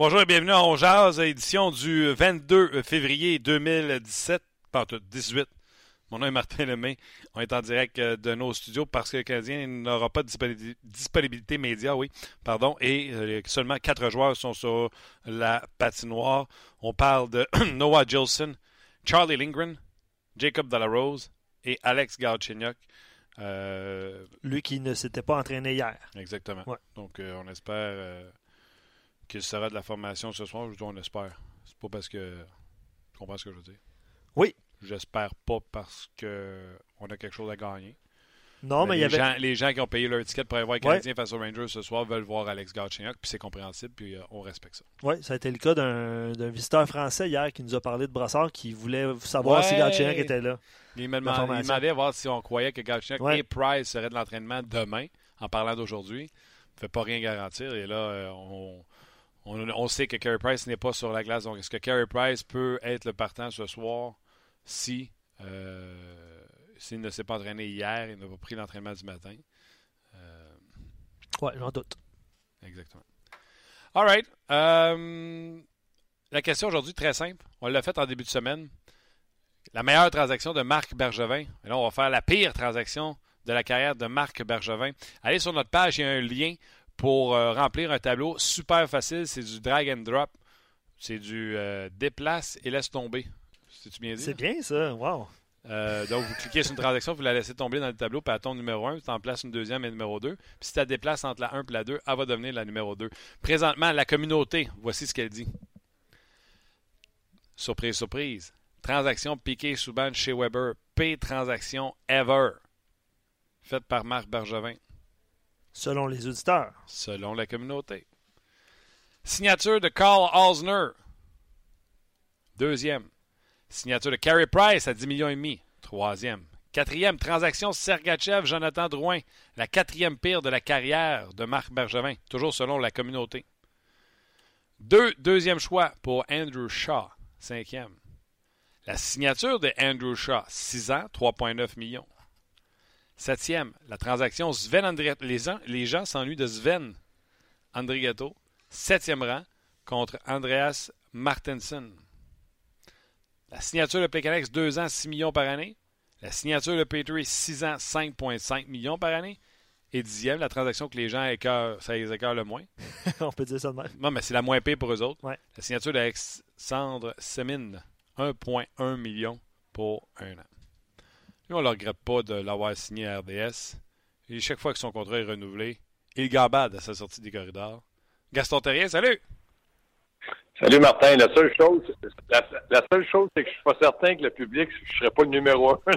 Bonjour et bienvenue à On Jazz, édition du 22 février 2017, pas 18. Mon nom est Martin Lemay. On est en direct euh, de nos studios parce que le Canadien n'aura pas de disponibilité média, oui, pardon, et euh, seulement quatre joueurs sont sur la patinoire. On parle de Noah Gilson, Charlie Lindgren, Jacob Delarose et Alex Galchenyuk. Euh, Lui qui ne s'était pas entraîné hier. Exactement. Donc, on espère qu'il sera de la formation ce soir, je dis on espère. C'est pas parce que. Tu comprends ce que je veux dire? Oui. J'espère pas parce qu'on a quelque chose à gagner. Non, mais, il y avait... gens, les gens qui ont payé leur ticket pour aller voir les Canadiens face aux Rangers ce soir veulent voir Alex Galchenyuk, puis c'est compréhensible, puis euh, on respecte ça. Oui, ça a été le cas d'un visiteur français hier qui nous a parlé de Brassard, qui voulait savoir si Galchenyuk était là. Il m'a demandé voir si on croyait que Galchenyuk et Price seraient de l'entraînement demain, en parlant d'aujourd'hui. ne fait pas rien garantir, et là, euh, on on, sait que Carey Price n'est pas sur la glace. Donc, est-ce que Carey Price peut être le partant ce soir si euh, s'il ne s'est pas entraîné hier et n'a pas pris l'entraînement du matin? Euh... Ouais, j'en doute. Exactement. All right. Euh, la question aujourd'hui, très simple. On l'a faite en début de semaine. La meilleure transaction de Marc Bergevin. Et là, on va faire la pire transaction de la carrière de Marc Bergevin. Allez sur notre page, il y a un lien pour euh, remplir un tableau super facile. C'est du drag and drop. C'est du euh, déplace et laisse tomber. C'est-tu bien dit? C'est bien ça. Wow. Euh, donc, vous cliquez sur une transaction, vous la laissez tomber dans le tableau, puis à ton numéro 1, tu en places une deuxième et numéro 2. Puis si tu la déplaces entre la 1 et la 2, elle va devenir la numéro 2. Présentement, la communauté, voici ce qu'elle dit. Surprise, surprise. Transaction piquée sous bande chez Weber. P transaction ever. Faite par Marc Bergevin. Selon les auditeurs. Selon la communauté. Signature de Carl Osner. Deuxième. Signature de Carey Price à 10 millions et demi. Troisième. Quatrième, transaction Sergachev, Jonathan Drouin. La quatrième pire de la carrière de Marc Bergevin, toujours selon la communauté. Deux, deuxième choix pour Andrew Shaw, cinquième. La signature de Andrew Shaw, 6 ans, 3,9 millions. Septième, la transaction Sven Andrigato. Les gens, les gens s'ennuient de Sven Andrigato. Septième rang contre Andreas Martensen. La signature de Plekanex, 2 ans, 6 millions par année. La signature de Petrie, 6 ans, 5,5 millions par année. Et dixième, la transaction que les gens écœurent, ça les écœure le moins. On peut dire ça de même. Non, mais c'est la moins payée pour eux autres. La signature d'Alexandre Semin, 1,1 million pour un an on ne le regrette pas de l'avoir signé à RDS. Et chaque fois que son contrat est renouvelé, il gambade à sa sortie des corridors. Gaston Terrien, salut! Salut Martin. La seule chose, la, seule chose, c'est que je suis pas certain que le public, je serais pas le numéro un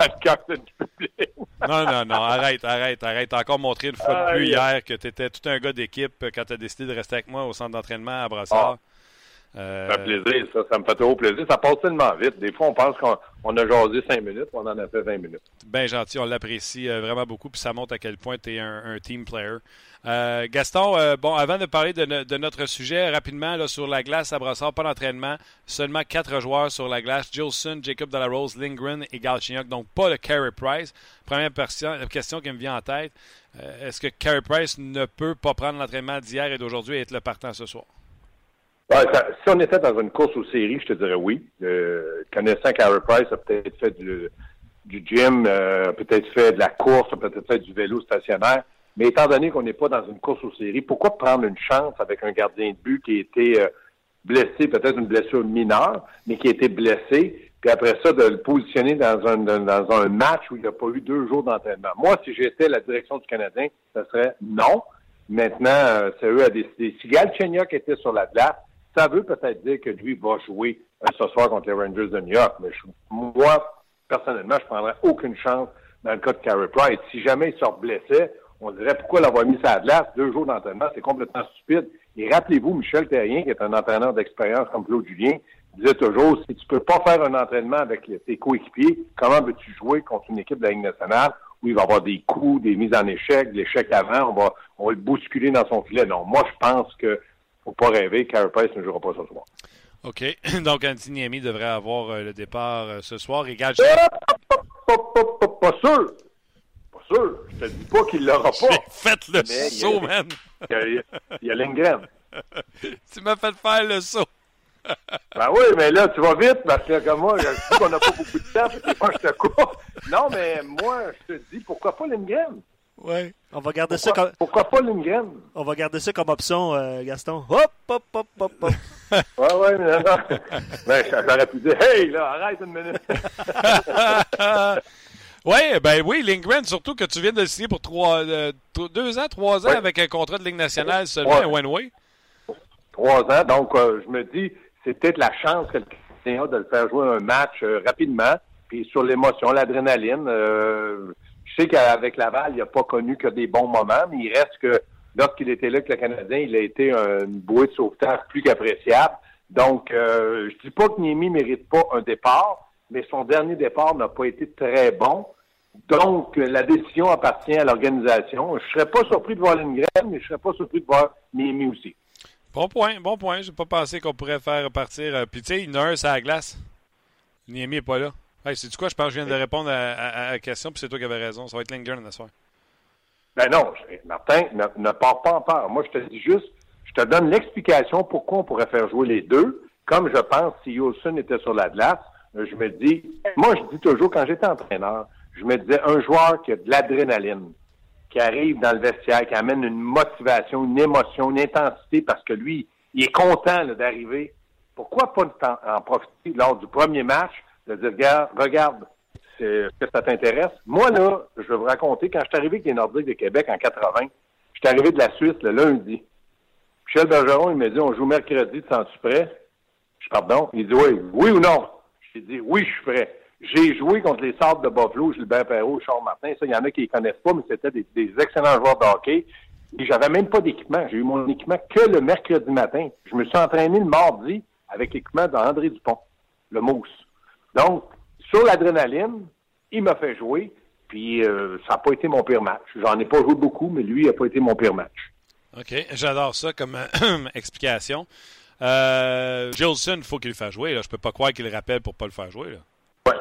dans le cœur du public. non, non, non, arrête, arrête, arrête. T'as encore montré une fois de plus hier que tu étais tout un gars d'équipe quand tu as décidé de rester avec moi au centre d'entraînement à Brassard. Ah. Euh... Ça fait plaisir, ça, ça me fait trop plaisir. Ça passe tellement vite. Des fois, on pense qu'on a jasé cinq minutes, on en a fait 20 minutes. Bien gentil, on l'apprécie euh, vraiment beaucoup, puis ça montre à quel point tu es un, team player. Euh, Gaston, euh, bon, avant de parler de, notre sujet, rapidement, là, sur la glace à Brassard, pas d'entraînement, seulement quatre joueurs sur la glace, Jilson, Jacob Delarose, Lindgren et Galchenyuk, donc pas le Carey Price. Première question qui me vient en tête, est-ce que Carey Price ne peut pas prendre l'entraînement d'hier et d'aujourd'hui et être le partant ce soir? Si on était dans une course aux séries, je te dirais oui. Euh, connaissant Carey Price, a peut-être fait du, du gym, euh, peut-être fait de la course, peut-être fait du vélo stationnaire. Mais étant donné qu'on n'est pas dans une course aux séries, pourquoi prendre une chance avec un gardien de but qui a été euh, blessé, peut-être une blessure mineure, mais qui a été blessé, puis après ça, de le positionner dans un, dans un match où il n'a pas eu deux jours d'entraînement? Moi, si j'étais la direction du Canadien, ce serait non. Maintenant, c'est eux à décider. Si Galchenyuk était sur la glace, ça veut peut-être dire que lui va jouer euh, ce soir contre les Rangers de New York. Mais moi, personnellement, je prendrais aucune chance dans le cas de Carey Price. Si jamais il sort blessé, on dirait pourquoi l'avoir mis à la glace deux jours d'entraînement, c'est complètement stupide. Et rappelez-vous, Michel Terrien, qui est un entraîneur d'expérience comme Claude Julien, disait toujours, si tu peux pas faire un entraînement avec tes coéquipiers, comment veux-tu jouer contre une équipe de la Ligue nationale où il va avoir des coups, des mises en échec, l'échec avant, on va, on va le bousculer dans son filet? Non, moi, je pense que faut pas rêver, Price ne jouera pas ce soir. OK. Donc, Anthony Niemi devrait avoir euh, le départ euh, ce soir. Et pas, pas, sûr. Pas sûr. Je te dis pas qu'il l'aura pas. Faites le saut, man. Il y a, Lindgren. tu m'as fait faire le saut. ben oui, mais là, tu vas vite parce que comme moi, je sais qu'on n'a pas beaucoup de temps, moi, je te coupe. Non, mais moi, je te dis, pourquoi pas Lindgren? Oui. On va garder pourquoi, ça comme. Pourquoi pas Lindgren? On va garder ça comme option, euh, Gaston. Hop, hop, hop, hop, hop. ouais, ouais, mais non. Ben, j'aurais pu dire, hey, là, arrête une minute. Oui, ben oui, Lindgren, surtout que tu viens de le signer pour trois, euh, deux ans, trois ans avec un contrat de Ligue nationale seulement, un one-way. Trois ans, donc euh, je me dis, c'est peut-être la chance que le Canadien a de le faire jouer un match euh, rapidement, puis sur l'émotion, l'adrénaline. Sais qu'avec Laval, il n'a pas connu que des bons moments, mais il reste que lorsqu'il était là avec le Canadien, il a été une bouée de sauvetage plus qu'appréciable. Donc, je dis pas que Niemi mérite pas un départ, mais son dernier départ n'a pas été très bon. Donc, la décision appartient à l'organisation. Je serais pas surpris de voir Lindgren, mais je serais pas surpris de voir Mimi aussi. Bon point, bon point. Je n'ai pas pensé qu'on pourrait faire partir. Euh, puis, tu sais, une heure, c'est à la glace. Niemi n'est pas là. Hey, c'est du quoi? Je pense que je viens de répondre à, la question, puis c'est toi qui avais raison. Ça va être Lindgren ce soir. Ben non, Martin, ne, ne pars pas en part. Moi, je te dis juste, je te donne l'explication pourquoi on pourrait faire jouer les deux. Comme je pense si Olsen était sur la glace, je me dis, moi, je dis toujours, quand j'étais entraîneur, je me disais, un joueur qui a de l'adrénaline, qui arrive dans le vestiaire, qui amène une motivation, une émotion, une intensité, parce que lui, il est content d'arriver. Pourquoi pas en, profiter lors du premier match, de dire, regarde, regarde, est-ce que ça t'intéresse? Moi, là, je vais vous raconter, quand je suis arrivé avec les Nordiques de Québec en 80, je suis arrivé de la Suisse le lundi. Michel Bergeron, il m'a dit, on joue mercredi, tu sens-tu prêt? Je pardon? Il dit, oui, oui ou non? J'ai dit, oui, je suis prêt. J'ai joué contre les Sables de Buffalo, Gilbert Perrault, Charles Martin. Ça, il y en a qui ne connaissent pas, mais c'était des, excellents joueurs de hockey. Et j'avais même pas d'équipement. J'ai eu mon équipement que le mercredi matin. Je me suis entraîné le mardi avec l'équipement d'André Dupont, le mousse. Donc, sur l'adrénaline, il m'a fait jouer, puis euh, ça n'a pas été mon pire match. J'en ai pas joué beaucoup, mais lui, il n'a pas été mon pire match. OK, j'adore ça comme explication. Euh, Gilson, il faut qu'il le fasse jouer. Là. Je peux pas croire qu'il le rappelle pour pas le faire jouer. Là.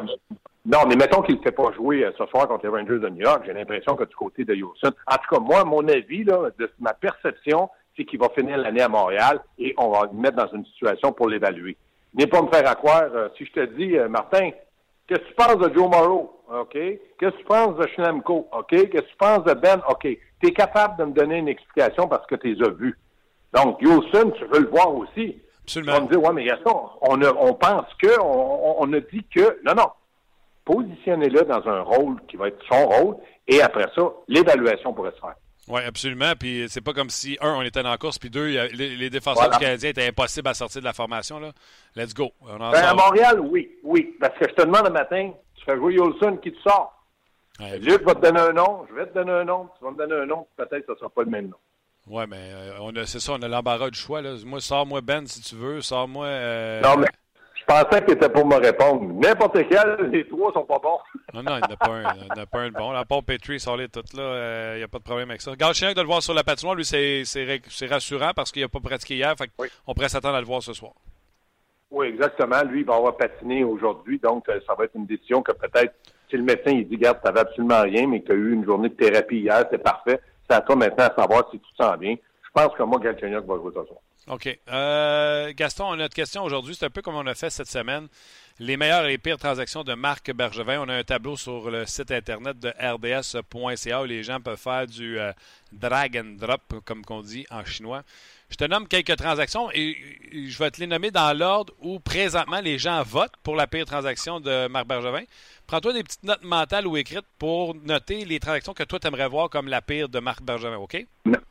Non, mais mettons qu'il ne fait pas jouer euh, ce soir contre les Rangers de New York. J'ai l'impression que du côté de Houston. En tout cas, moi, mon avis, là, de ma perception, c'est qu'il va finir l'année à Montréal et on va le mettre dans une situation pour l'évaluer. N'est pas me faire à croire, euh, si je te dis, euh, Martin, qu'est-ce que tu penses de Joe Morrow? OK? Qu'est-ce que tu penses de Schlemko? OK? Qu'est-ce que tu penses de Ben? OK? Tu es capable de me donner une explication parce que tu les as vus. Donc, Houston, tu veux le voir aussi. Absolument. On me dire, ouais, mais Gaston, on, on pense que, on, on a dit que. Non, non positionnez-le dans un rôle qui va être son rôle, et après ça, l'évaluation pourrait se faire. Oui, absolument. Puis c'est pas comme si, un, on était dans la course, puis deux, les, défenseurs du Canadien étaient impossibles à sortir de la formation. Là. Let's go. ben, à Montréal, oui, oui. Parce que je te demande le matin, tu fais jouer Olson, qui te sort? Ouais, Luc va te donner un nom, je vais te donner un nom, tu vas me donner un nom, peut-être que ce ne sera pas le même nom. Oui, mais euh, c'est ça, on a l'embarras du choix. Là. Moi, sors-moi Ben si tu veux, sors-moi. Euh, non, mais pensais qu'il était pour me répondre. N'importe quel, les trois sont pas bons. non, non, il n'y en a pas un. Il n'y en a pas un de bon. La part Petrie, les toutes là, il euh, n'y a pas de problème avec ça. Galchenyuk de le voir sur la patinoire, lui, c'est rassurant parce qu'il n'a pas pratiqué hier. Fait On pourrait s'attendre à le voir ce soir. Oui, exactement. Lui, il va avoir patiné aujourd'hui. Donc, euh, ça va être une décision que peut-être, si le médecin il dit, garde, tu n'avais absolument rien, mais que tu as eu une journée de thérapie hier, c'est parfait. C'est à toi maintenant à savoir si tu te sens bien. Je pense que moi, Galchenyuk va jouer ce soir. OK. Euh, Gaston, notre question aujourd'hui. C'est un peu comme on a fait cette semaine. Les meilleures et les pires transactions de Marc Bergevin. On a un tableau sur le site internet de rds.ca où les gens peuvent faire du euh, drag and drop, comme qu'on dit en chinois. Je te nomme quelques transactions et je vais te les nommer dans l'ordre où présentement les gens votent pour la pire transaction de Marc Bergevin. Prends-toi des petites notes mentales ou écrites pour noter les transactions que toi, tu aimerais voir comme la pire de Marc Bergevin, OK?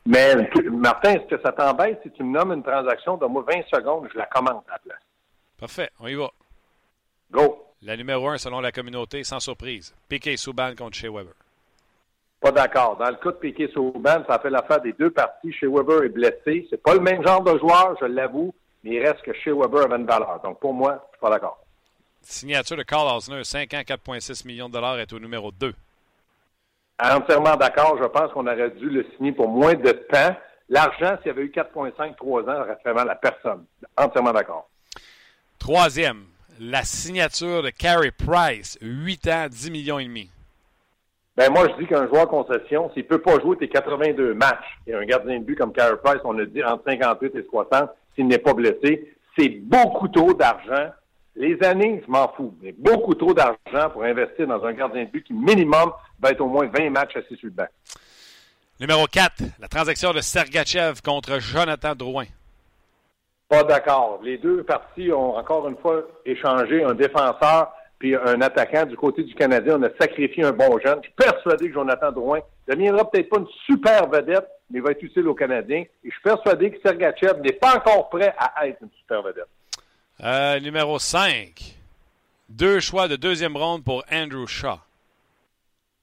Mais, Martin, est-ce que ça t'embête si tu me nommes une transaction? De moi 20 secondes, je la commande à la place? Parfait, on y va. Go. La numéro 1 selon la communauté, sans surprise. Piquet Souban contre Shea Weber. Pas d'accord. Dans le cas de Piquet Souban, ça fait l'affaire des deux parties. Chez Weber est blessé. C'est pas le même genre de joueur, je l'avoue, mais il reste que chez Weber avait une valeur. Donc pour moi, je suis pas d'accord. Signature de Carl Osner, 5 ans, 4,6 millions de dollars, est au numéro 2. Entièrement d'accord. Je pense qu'on aurait dû le signer pour moins de temps. L'argent, s'il y avait eu 4,5, 3 ans, aurait fait mal à personne. Entièrement d'accord. Troisième, la signature de Carey Price, 8 ans, 10 millions et demi. Ben moi, je dis qu'un joueur concession, s'il peut pas jouer tes 82 matchs, et un gardien de but comme Carey Price, on a dit entre 58 et 60, s'il n'est pas blessé, c'est beaucoup trop d'argent. Les années, je m'en fous, mais beaucoup trop d'argent pour investir dans un gardien de but qui, minimum, va être au moins 20 matchs assis sur le banc. Numéro 4, la transaction de Sergachev contre Jonathan Drouin. Pas d'accord. Les deux parties ont encore une fois échangé un défenseur puis un attaquant du côté du Canadien. On a sacrifié un bon jeune. Je suis persuadé que Jonathan Drouin ne deviendra peut-être pas une super vedette, mais va être utile aux Canadiens. Et je suis persuadé que Sergachev n'est pas encore prêt à être une super vedette. Euh, numéro 5, deux choix de deuxième ronde pour Andrew Shaw.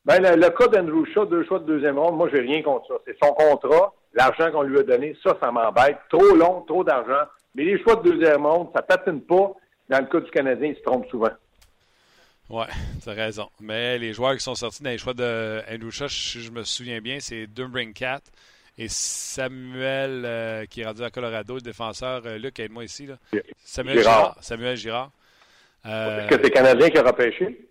Ben, le, le cas d'Andrew Shaw, deux choix de deuxième ronde, moi, j'ai rien contre ça. C'est son contrat, l'argent qu'on lui a donné, ça, ça m'embête. Trop long, trop d'argent. Mais les choix de deuxième ronde, ça patine pas. Dans le cas du Canadien, ils se trompent souvent. Ouais, t'as raison. Mais les joueurs qui sont sortis dans les choix de Andrew Shaw, si je me souviens bien, c'est Dumbrinkcat et Samuel, euh, qui est rendu à Colorado, le défenseur. Euh, Luc, aide-moi ici. Là. Samuel Girard. Girard. Samuel Girard. Euh, Est-ce que c'est Canadien qui a repêché?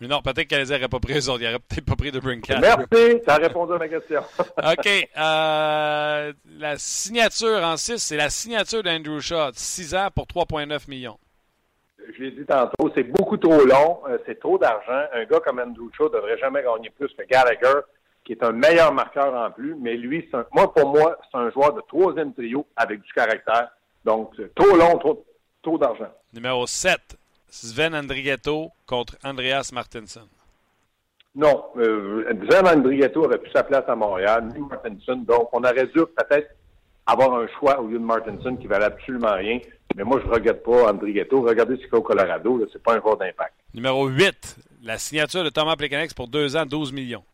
mais non, peut-être que les n'aurait pas pris eux autres. Ils n'auraient peut-être pas pris Dumbrinkcat. Merci, tu as répondu à ma question. OK. euh, la signature en 6, c'est la signature d'Andrew Shaw. 6 ans pour 3,9 millions. Je l'ai dit tantôt, c'est beaucoup trop long, c'est trop d'argent. Un gars comme Andrew Shaw devrait jamais gagner plus que Gallagher, qui est un meilleur marqueur en plus, mais lui, un- moi, pour moi, c'est un joueur de troisième trio avec du caractère. Donc, trop long, trop, trop d'argent. Numéro 7, Sven Andrigetto contre Andreas Martinson. Non, euh, Sven Andrigetto aurait plus sa place à Montréal, ni Martinson. Donc, on aurait dû peut-être avoir un choix au lieu de Martinson qui valait absolument rien. Mais moi, je ne regrette pas Andrigetto. Regardez ce qu'il fait au Colorado. là, C'est pas un joueur d'impact. Numéro 8, la signature de Thomas Plekanec pour 2 ans, 12 millions.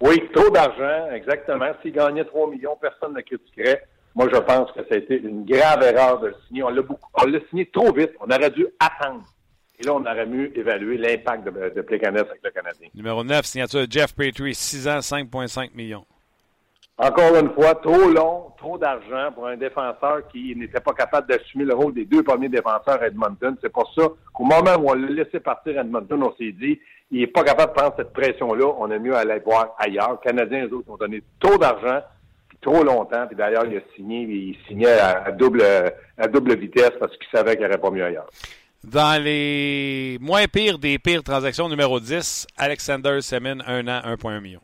Oui, trop d'argent, exactement. S'il gagnait 3 millions, personne ne critiquerait. Moi, je pense que ça a été une grave erreur de le signer. On l'a beaucoup, on l'a signé trop vite. On aurait dû attendre. Et là, on aurait mieux évaluer l'impact de, de avec le Canadien. Numéro 9, signature de Jeff Petrie, 6 ans, 5,5 millions. Encore une fois, trop long, trop d'argent pour un défenseur qui n'était pas capable d'assumer le rôle des deux premiers défenseurs à Edmonton. C'est pour ça qu'au moment où on l'a laissé partir à Edmonton, on s'est dit, il n'est pas capable de prendre cette pression-là. On a mieux aller voir ailleurs. Les Canadiens, eux autres, ont donné trop d'argent, puis trop longtemps. Puis d'ailleurs, il a signé, il signait à, à double, à double vitesse parce qu'il savait qu'il n'y aurait pas mieux ailleurs. Dans les moins pires des pires transactions, numéro 10, Alexander Semin, 1 an, 1,1 million.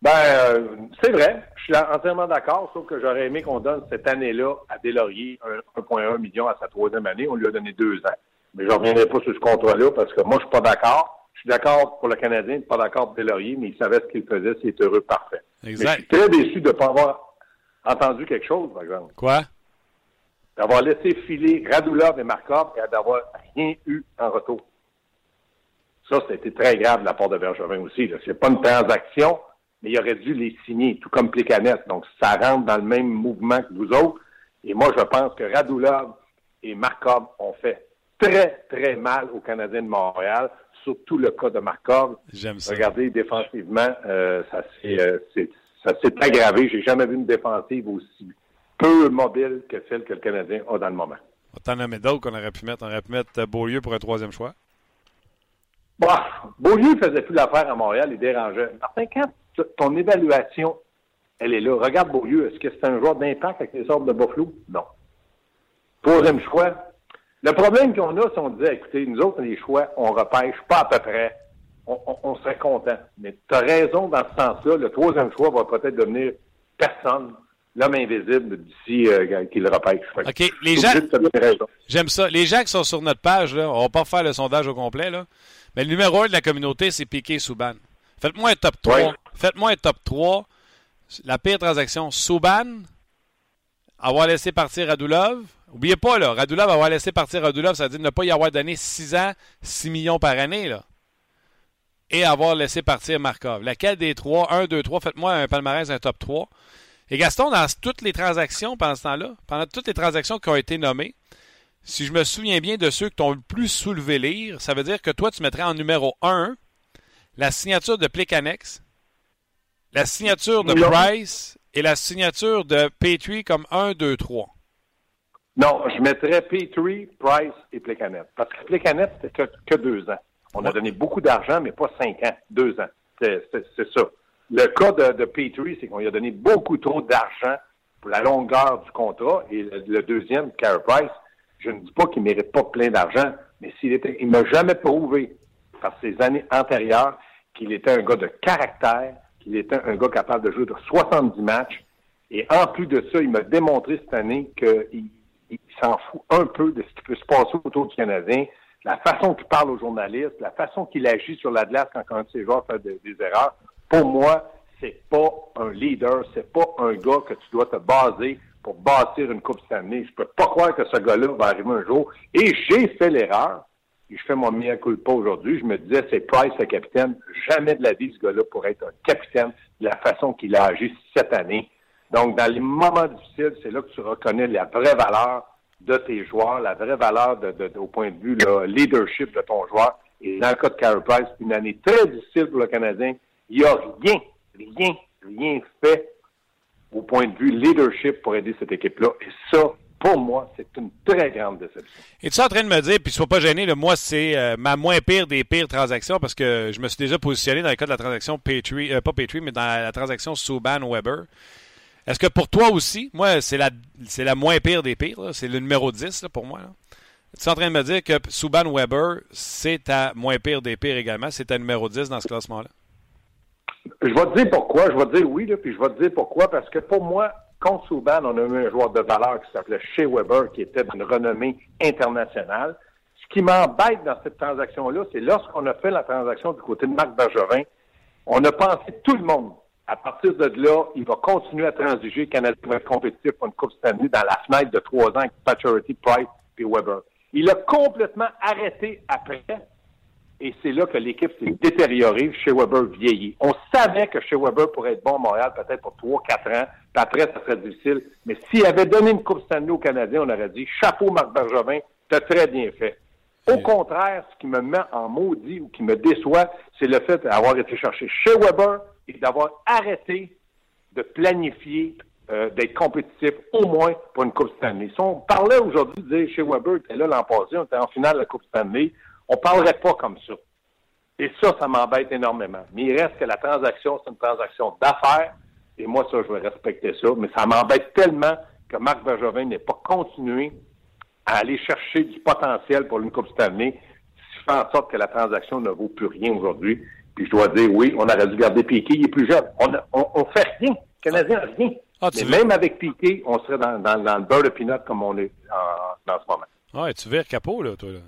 Ben, euh, c'est vrai. Je suis entièrement d'accord, sauf que j'aurais aimé qu'on donne cette année-là à Delaurier un 1,1 million à sa troisième année. On lui a donné deux ans. Mais je ne reviendrai pas sur ce contrat-là parce que moi, je suis pas d'accord. Je suis d'accord pour le Canadien, pas d'accord pour Delaurier, mais il savait ce qu'il faisait, s'il est heureux, parfait. Mais je Exact. suis très déçu de ne pas avoir entendu quelque chose, par exemple. Quoi? D'avoir laissé filer Radulov et Markov et d'avoir rien eu en retour. Ça, c'était très grave de la part de Bergevin aussi. C'est pas une transaction, mais il aurait dû les signer, tout comme Plekanec. Donc, ça rentre dans le même mouvement que vous autres. Et moi, je pense que Radulov et Markov ont fait très, très mal aux Canadiens de Montréal, surtout le cas de Markov. J'aime ça. Regardez, défensivement, euh, ça s'est euh, aggravé. J'ai jamais vu une défensive aussi peu mobile que celle que le Canadien a dans le moment. T'en nommer d'autres qu'on aurait pu mettre. On aurait pu mettre euh, Beaulieu pour un troisième choix. Bah, Beaulieu faisait plus l'affaire à Montréal, il dérangeait. Martin, quand ton évaluation, elle est là, regarde Beaulieu, est-ce que c'est un joueur d'impact avec les sortes de Buffalo? Non. Troisième choix. Le problème qu'on a, si on disait, écoutez, nous autres, les choix, on repêche pas à peu près. On, on- on serait content. Mais tu as raison dans ce sens-là. Le troisième choix va peut-être devenir personne, l'homme invisible d'ici euh, qu'il repêche. OK, les gens-. J'aime ça. Les gens qui sont sur notre page, là, on va pas faire le sondage au complet, là. Mais le numéro 1 de la communauté, c'est Piqué Souban. Faites-moi un top 3. Ouais. Faites-moi un top 3. La pire transaction, Souban, avoir laissé partir Radulov, Oubliez pas, là, Radulov va avoir laissé partir Radulov, ça veut dire ne pas y avoir donné 6 ans, 6 millions par année, là. Et avoir laissé partir Markov. Laquelle des trois, 1, 2, 3, faites-moi un palmarès, un top 3. Et Gaston, dans toutes les transactions pendant ce temps-là, pendant toutes les transactions qui ont été nommées, si je me souviens bien de ceux qui t'ont le plus soulevé lire, ça veut dire que toi, tu mettrais en numéro 1 la signature de Plekanex, la signature de Price et la signature de Petrie comme 1, 2, 3. Non, je mettrais Petrie, Price et Plecanet. Parce que Plecanet, c'était que, que, deux ans. On a donné beaucoup d'argent, mais pas cinq ans, deux ans. C'est ça. Le cas de, de Petrie, c'est qu'on lui a donné beaucoup trop d'argent pour la longueur du contrat. Et le, deuxième, Carey Price, je ne dis pas qu'il ne mérite pas plein d'argent, mais s'il était, il m'a jamais prouvé par ses années antérieures qu'il était un gars de caractère, qu'il était un gars capable de jouer de 70 matchs. Et en plus de ça, il m'a démontré cette année qu'il il, s'en fout un peu de ce qui peut se passer autour du Canadien, la façon qu'il parle aux journalistes, la façon qu'il agit sur la glace quand un de ses joueurs fait des, erreurs. Pour moi, c'est pas un leader, c'est pas un gars que tu dois te baser pour bâtir une Coupe Stanley. Je peux pas croire que ce gars-là va arriver un jour. Et j'ai fait l'erreur je fais mon mea culpa aujourd'hui, je me disais, c'est Price le capitaine. Jamais de la vie, ce gars-là pourrait être un capitaine de la façon qu'il a agi cette année. Donc, dans les moments difficiles, c'est là que tu reconnais la vraie valeur de tes joueurs, la vraie valeur au point de vue le leadership de ton joueur. Et dans le cas de Carey Price, une année très difficile pour le Canadien. Il n'y a rien, rien, rien fait au point de vue leadership pour aider cette équipe-là. Et ça, pour moi, c'est une très grande déception. Es-tu en train de me dire, puis sois pas gêné, le moi, c'est euh, ma moins pire des pires transactions parce que je me suis déjà positionné dans le cas de la transaction Petrie, euh, pas Petrie, mais dans la, transaction Subban-Weber. Est-ce que pour toi aussi, moi, c'est la, c'est la moins pire des pires, c'est le numéro 10 pour moi. Tu es en train de me dire que Subban-Weber, c'est ta moins pire des pires également, c'est ta numéro 10 dans ce classement-là? Je vais te dire pourquoi. Je vais te dire oui, puis je vais te dire pourquoi. Parce que pour moi, Contre Souban, on a eu un joueur de valeur qui s'appelait Shea Weber, qui était d'une renommée internationale. Ce qui m'embête dans cette transaction-là, c'est lorsqu'on a fait la transaction du côté de Marc Bergevin, on a pensé tout le monde. À partir de là, il va continuer à transiger. Le Canada va être compétitif pour une Coupe Stanley dans la fenêtre de trois ans avec Paturity, Price et Weber. Il a complètement arrêté après et c'est là que l'équipe s'est détériorée. Chez Weber vieillit. On savait que chez Weber pourrait être bon à Montréal peut-être pour trois, quatre ans. Puis après, ça serait difficile. Mais s'il avait donné une Coupe Stanley aux Canadiens, on aurait dit chapeau Marc Bergevin, t'as très bien fait. Au contraire, ce qui me met en maudit ou qui me déçoit, c'est le fait d'avoir été cherché chez Weber d'avoir arrêté de planifier euh, d'être compétitif au moins pour une Coupe Stanley. Si on parlait aujourd'hui de chez Weber était là l'an passé, on était en finale de la Coupe Stanley, on ne parlerait pas comme ça. Et ça, ça m'embête énormément. Mais il reste que la transaction, c'est une transaction d'affaires. Et moi, ça, je vais respecter ça. Mais ça m'embête tellement que Marc Bergevin n'ait pas continué à aller chercher du potentiel pour une Coupe Stanley, ce qui fait en sorte que la transaction ne vaut plus rien aujourd'hui. Puis je dois dire, oui, on aurait dû garder Piquet, il est plus jeune. On, on, fait rien. Le Canadien rien. Ah, Mais même avec Piquet, on serait dans, le beurre de pinot comme on est en, ce moment. Ouais, tu vires capot, là, toi, là.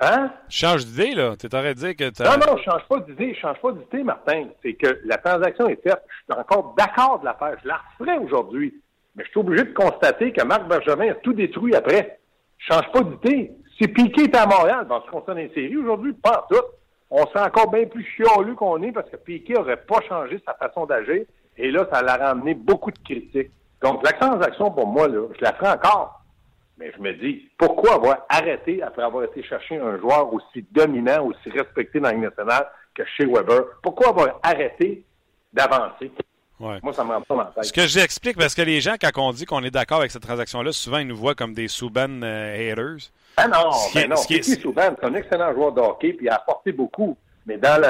Hein? Change d'idée, là. Tu de dire que tu Non, non, je change pas d'idée. Je change pas d'idée, Martin. C'est que la transaction est faite. Je suis encore d'accord de la faire. Je la referai aujourd'hui. Mais je suis obligé de constater que Marc Bergevin a tout détruit après. Je change pas d'idée. Si Piqué était à Montréal, dans ce qu'on concerne les séries aujourd'hui, pas tout. On serait encore bien plus chialeux qu'on est parce que Piqué n'aurait pas changé sa façon d'agir. Et là, ça l'a ramené beaucoup de critiques. Donc, la transaction, pour moi, là, je la ferai encore. Mais je me dis, pourquoi avoir arrêté après avoir été chercher un joueur aussi dominant, aussi respecté dans la nationale que chez Weber? Pourquoi avoir arrêté d'avancer? Moi, ça me rend pas dans tête. Ce que j'explique, parce que les gens, quand on dit qu'on est d'accord avec cette transaction-là, souvent, ils nous voient comme des Souban euh, haters. Ah non, ben non. c'est un excellent joueur de hockey, puis il a apporté beaucoup. Mais dans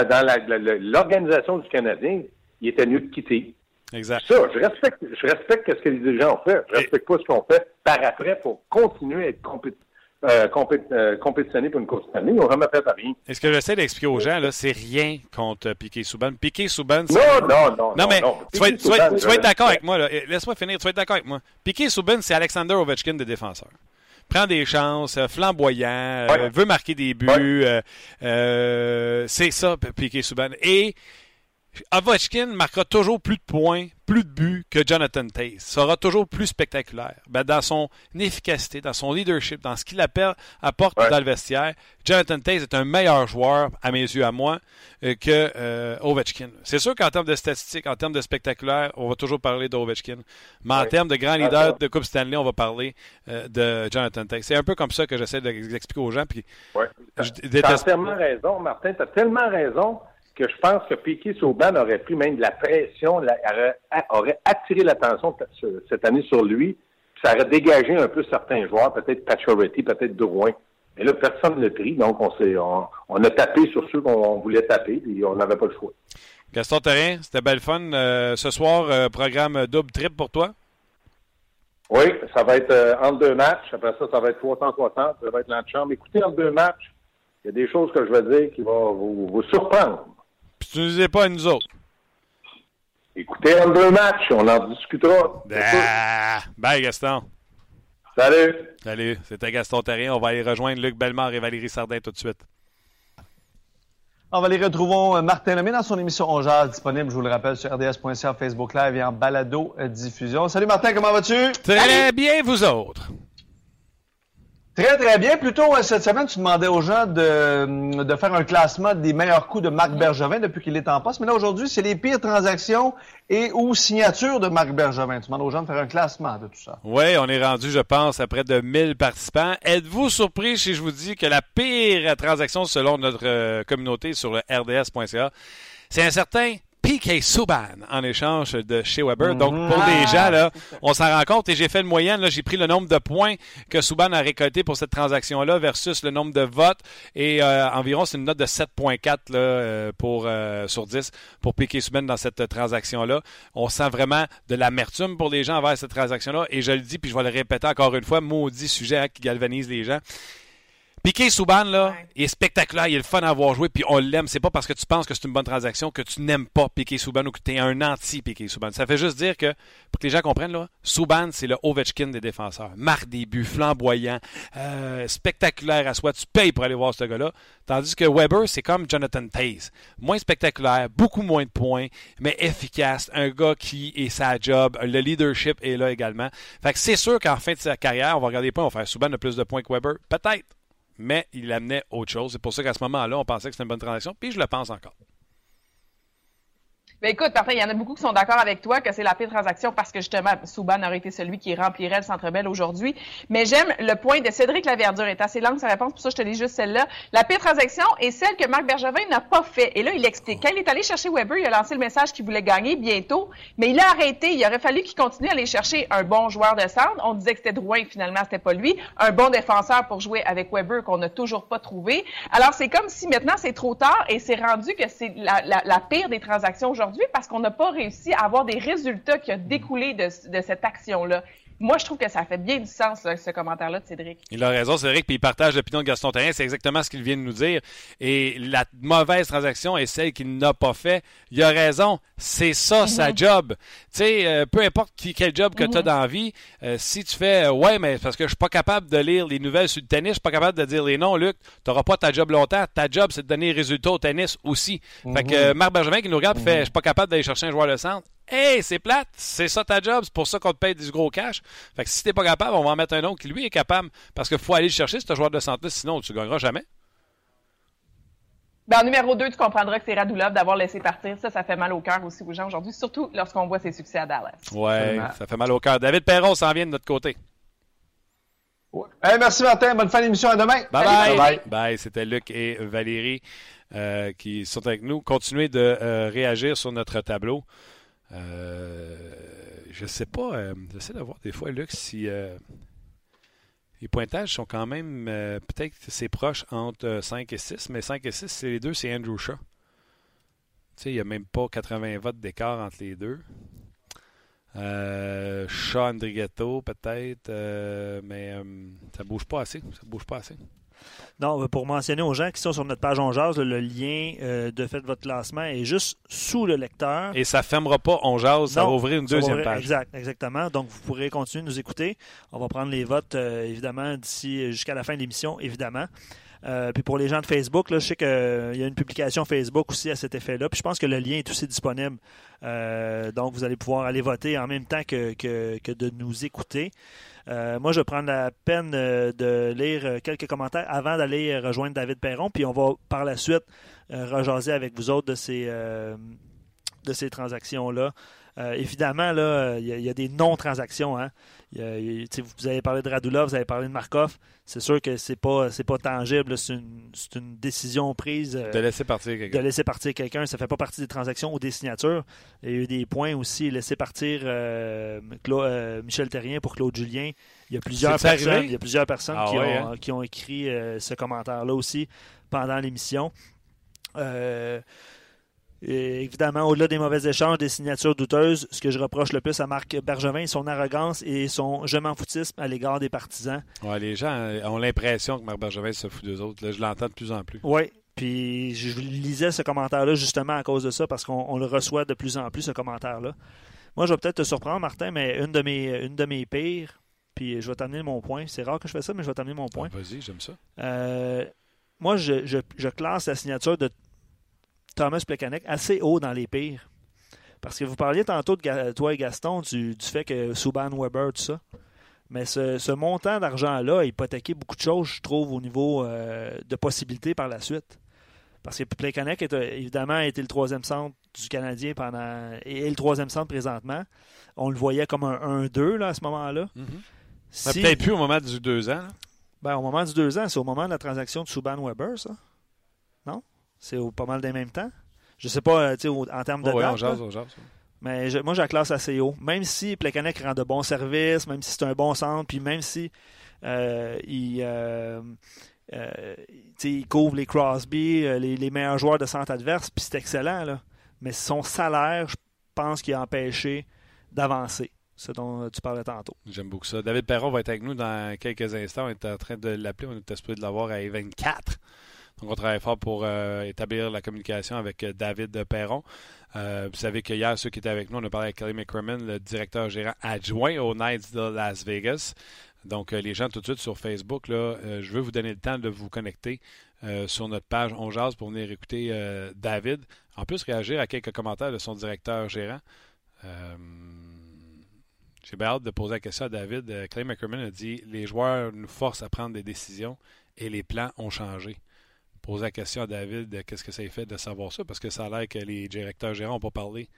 l'organisation du Canadien, il était mieux de quitter. Exact. Ça, je respecte, je respecte ce que les dirigeants ont fait. Je respecte pas ce qu'on fait par après pour continuer à être compétitif. Euh, euh, compétitionner pour une course année, n'ont jamais fait rien. Et ce que j'essaie d'expliquer aux gens, là, c'est rien contre Piquet Souban. Piquet Souban, c'est... Non, non, non. Non, mais tu vas, être d'accord avec moi. Laisse-moi finir. Tu vas être d'accord avec moi. Piquet Souban, c'est Alexander Ovechkin des défenseurs. Prend des chances, euh, flamboyant, veut marquer des buts. c'est ça, Piquet Souban. Et Ovechkin marquera toujours plus de points, plus de buts que Jonathan Taze, sera toujours plus spectaculaire. Ben, dans son efficacité, dans son leadership, dans ce qu'il apporte Ouais. dans le vestiaire, Jonathan Taze est un meilleur joueur, à mes yeux, à moi, euh, que euh, Ovechkin. C'est sûr qu'en termes de statistiques, en termes de spectaculaire, on va toujours parler d'Ovechkin. Mais en Ouais. termes de grand leader de Coupe Stanley, on va parler euh, de Jonathan Taze. C'est un peu comme ça que j'essaie de l'expliquer aux gens. Puis Ouais. Tu as déteste tellement raison, Martin. Tu as tellement raison que je pense que Piquet Sauban aurait pris même de la pression, la- aurait, attiré l'attention cette année sur lui. puis Ça aurait dégagé un peu certains joueurs, peut-être Pacioretty, peut-être Drouin. Mais là, personne ne l'a pris, donc on, on, on a tapé sur ceux qu'on voulait taper, et on n'avait pas le choix. Gaston Terrien, c'était belle fun. Euh, ce soir, euh, programme double trip pour toi? Oui, ça va être euh, entre deux matchs. Après ça, ça va être 360. Ça va être l'antichambre. Écoutez, entre deux matchs, il y a des choses que je vais dire qui vont vous, vous surprendre. Puis tu ne disais pas à nous autres. Écoutez, entre deux matchs, on en discutera. Ah, bye Gaston. Salut! Salut, c'était Gaston Terrien. On va aller rejoindre Luc Bellemare et Valérie Sardin tout de suite. On va les retrouvons euh, Martin Lemay dans son émission On Jazz, disponible, je vous le rappelle, sur rds.ca, Facebook Live et en balado euh, diffusion. Salut Martin, comment vas-tu? Très bien, vous autres. Très, très bien. Plutôt, euh, cette semaine, tu demandais aux gens de, de faire un classement des meilleurs coups de Marc Bergevin depuis qu'il est en poste. Mais là, aujourd'hui, c'est les pires transactions et ou signatures de Marc Bergevin. Tu demandes aux gens de faire un classement de tout ça. Oui, on est rendu, je pense, à près de 1000 participants. Êtes-vous surpris si je vous dis que la pire transaction selon notre euh, communauté sur le rds.ca, c'est un certain P.K. Subban en échange de chez Weber. Donc, pour les gens, là, on s'en rend compte et j'ai fait une moyenne. J'ai pris le nombre de points que Subban a récolté pour cette transaction-là versus le nombre de votes. Et euh, environ, c'est une note de 7,4 là, euh, pour, euh, sur 10 pour P.K. Subban dans cette transaction-là. On sent vraiment de l'amertume pour les gens envers cette transaction-là. Et je le dis, puis je vais le répéter encore une fois, maudit sujet hein, qui galvanise les gens. Piqué Souban, là, Ouais. il est spectaculaire, il est le fun à avoir joué, puis on l'aime. C'est pas parce que tu penses que c'est une bonne transaction que tu n'aimes pas Piqué Souban ou que tu es un anti-Piqué Souban. Ça fait juste dire que, pour que les gens comprennent, là, Souban, c'est le Ovechkin des défenseurs. Marque des buts, flamboyant, euh, spectaculaire à soi. Tu payes pour aller voir ce gars-là. Tandis que Weber, c'est comme Jonathan Taze. Moins spectaculaire, beaucoup moins de points, mais efficace. Un gars qui est sa job. Le leadership est là également. Fait que c'est sûr qu'en fin de sa carrière, on va regarder les points, on va faire Souban a plus de points que Weber. Peut-être mais il amenait autre chose. C'est pour ça qu'à ce moment-là, on pensait que c'était une bonne transaction, puis je le pense encore. Ben écoute, parfait, il y en a beaucoup qui sont d'accord avec toi que c'est la pire transaction parce que justement, Souban aurait été celui qui remplirait le Centre Bell aujourd'hui. Mais j'aime le point de Cédric Laverdure. est assez longue sa réponse, pour ça je te lis juste celle-là. La pire transaction est celle que Marc Bergevin n'a pas fait. Et là, il explique. Quand il est allé chercher Weber, il a lancé le message qu'il voulait gagner bientôt, mais il a arrêté. Il aurait fallu qu'il continue à aller chercher un bon joueur de centre. On disait que c'était Drouin, finalement, c'était pas lui. Un bon défenseur pour jouer avec Weber qu'on n'a toujours pas trouvé. Alors, c'est comme si maintenant c'est trop tard et c'est rendu que c'est la pire des transactions aujourd'hui parce qu'on n'a pas réussi à avoir des résultats qui ont découlé de, cette action-là. Moi, je trouve que ça fait bien du sens, là, ce commentaire-là de Cédric. Il a raison, Cédric, puis il partage l'opinion de Gaston Terrien. C'est exactement ce qu'il vient de nous dire. Et la mauvaise transaction est celle qu'il n'a pas fait. Il a raison. C'est ça, sa job. Tu sais, euh, peu importe qui, quel job que tu as dans la vie, euh, si tu fais euh, Ouais, mais parce que je suis pas capable de lire les nouvelles sur le tennis, je suis pas capable de dire les noms, Luc, tu n'auras pas ta job longtemps. Ta job, c'est de donner les résultats au tennis aussi. Fait que euh, Marc Bergevin qui nous regarde fait Je suis pas capable d'aller chercher un joueur de centre. Hey, c'est plate, c'est ça ta job, c'est pour ça qu'on te paye du gros cash. Fait que si t'es pas capable, on va en mettre un autre qui lui est capable. Parce qu'il faut aller le chercher, ce joueur de centre sinon tu gagneras jamais. Ben, en numéro 2, tu comprendras que c'est Radulov d'avoir laissé partir. Ça, ça fait mal au cœur aussi aux gens aujourd'hui, surtout lorsqu'on voit ses succès à Dallas. Ouais, ça fait mal au cœur. David Perron s'en vient de notre côté. Hey, merci Martin, bonne fin d'émission, à demain. Bye bye. bye. Bye. C'était Luc et Valérie euh, qui sont avec nous. Continuez de euh, réagir sur notre tableau. Euh, je sais pas, euh, j'essaie de voir des fois, Luc, si euh, les pointages sont quand même, euh, peut-être c'est proche entre euh, 5 et 6, mais 5 et 6, c'est les deux, c'est Andrew Shaw. Tu sais, il n'y a même pas 80 votes d'écart entre les deux. Shaw, Andrigetto, peut-être, mais ça bouge pas assez. Ça bouge pas assez. Non, pour mentionner aux gens qui sont sur notre page On Jase, le lien euh, de fait votre classement est juste sous le lecteur. Et ça fermera pas, on jase, ça Non, va ouvrir une deuxième ouvrir- page. Exact, exactement. Donc, vous pourrez continuer de nous écouter. On va prendre les votes, euh, évidemment, d'ici euh, jusqu'à la fin de l'émission, évidemment. Euh, puis pour les gens de Facebook, je sais qu'il y a une publication Facebook aussi à cet effet-là. Puis je pense que le lien est aussi disponible. Euh, donc vous allez pouvoir aller voter en même temps que, de nous écouter. Euh, moi, je vais prendre la peine euh, de lire quelques commentaires avant d'aller rejoindre David Perron, puis on va par la suite euh, rejaser avec vous autres de ces, euh, de ces transactions-là. Euh, évidemment, là, il y, a- il y a des non-transactions. Hein. Y a- vous avez parlé de Radulov, vous avez parlé de Markov. C'est sûr que c'est pas c'est pas tangible. C'est une, décision prise. euh, De laisser partir de quelqu'un. laisser partir quelqu'un, ça fait pas partie des transactions ou des signatures. Il y a eu des points aussi, laisser partir euh, Michel Terrien pour Claude Julien. Il y a plusieurs personnes, il y a plusieurs personnes Ah qui, ouais, ont, hein? qui ont écrit ce commentaire-là aussi pendant l'émission. Euh, et évidemment, au-delà des mauvais échanges, des signatures douteuses, ce que je reproche le plus à Marc Bergevin, son arrogance et son je m'en foutisme à l'égard des partisans. Ouais, les gens euh, ont l'impression que Marc Bergevin se fout d'eux autres. Là, je l'entends de plus en plus. Oui, puis je lisais ce commentaire-là justement à cause de ça, parce qu'on on le reçoit de plus en plus, ce commentaire-là. Moi, je vais peut-être te surprendre, Martin, mais une de mes, une de mes pires, puis je vais t'amener mon point. C'est rare que je fais ça, mais je vais t'amener mon point. Vas-y, j'aime ça. Euh, moi, je, je- je classe la signature de Thomas Plekanec assez haut dans les pires. Parce que vous parliez tantôt, de toi et Gaston, du, du fait que Subban Weber, tout ça. Mais ce, ce montant d'argent-là a hypothéqué beaucoup de choses, je trouve, au niveau euh, de possibilités par la suite. Parce que Plekanec, est, euh, évidemment, a été le troisième centre du Canadien pendant et est le troisième centre présentement. On le voyait comme un 1-2 là, à ce moment-là. Mais Si- Peut-être plus au moment du deux ans. là. ben, au moment du deux ans, c'est au moment de la transaction de Subban Weber, ça? Non? C'est pas mal des mêmes temps? Je sais pas, euh, tu sais, en termes de Oh, ouais, date, on jase, là, on jase. mais je- moi, je la classe assez haut. Même si Plekanec rend de bons services, même si c'est un bon centre, puis même si euh, il, euh, euh, il couvre les Crosby, les, les meilleurs joueurs de centre adverse, puis c'est excellent, là. Mais son salaire, je pense qu'il a empêché d'avancer, ce dont tu parlais tantôt. J'aime beaucoup ça. David Perron va être avec nous dans quelques instants. On est en train de l'appeler. On est espéré de l'avoir à 24. Donc, on travaille fort pour euh, établir la communication avec euh, David Perron. Euh, vous savez que hier, ceux qui étaient avec nous, on a parlé avec Kelly McCrimmon, le directeur gérant adjoint aux Knights de Las Vegas. Donc, les gens, tout de suite sur Facebook, là, je veux vous donner le temps de vous connecter sur notre page On Jase pour venir écouter David. En plus, réagir à quelques commentaires de son directeur gérant. J'ai bien hâte de poser la question à David. Clay McCrimmon a dit Les joueurs nous forcent à prendre des décisions et les plans ont changé. Poser la question à David qu'est-ce que ça fait de savoir ça parce que ça a l'air que les directeurs gérants n'ont pas parlé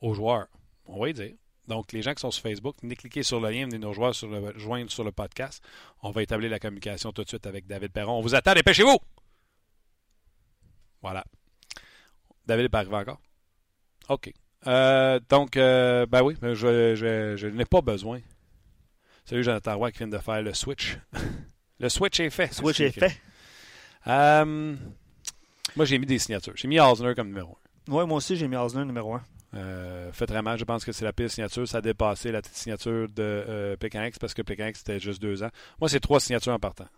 aux joueurs. On va y dire. Donc, les gens qui sont sur Facebook, venez cliquer sur le lien, venez nous rejoindre sur le, joindre sur le podcast. On va établir la communication tout de suite avec David Perron. On vous attend, dépêchez-vous! Voilà. David n'est pas arrivé encore? OK. Euh, donc, euh, ben oui, je, je- je n'ai pas besoin. Salut Jonathan Roy qui vient de faire le switch. le switch est fait. Switch est fait. Euh, moi, j'ai mis des signatures. J'ai mis Osner comme numéro 1. Ouais, moi aussi, j'ai mis Osner numéro 1. Euh, faites vraiment, je pense que c'est la pire signature. Ça a dépassé la signature de euh, parce que Plekanec, c'était juste deux ans. Moi, c'est trois signatures en partant.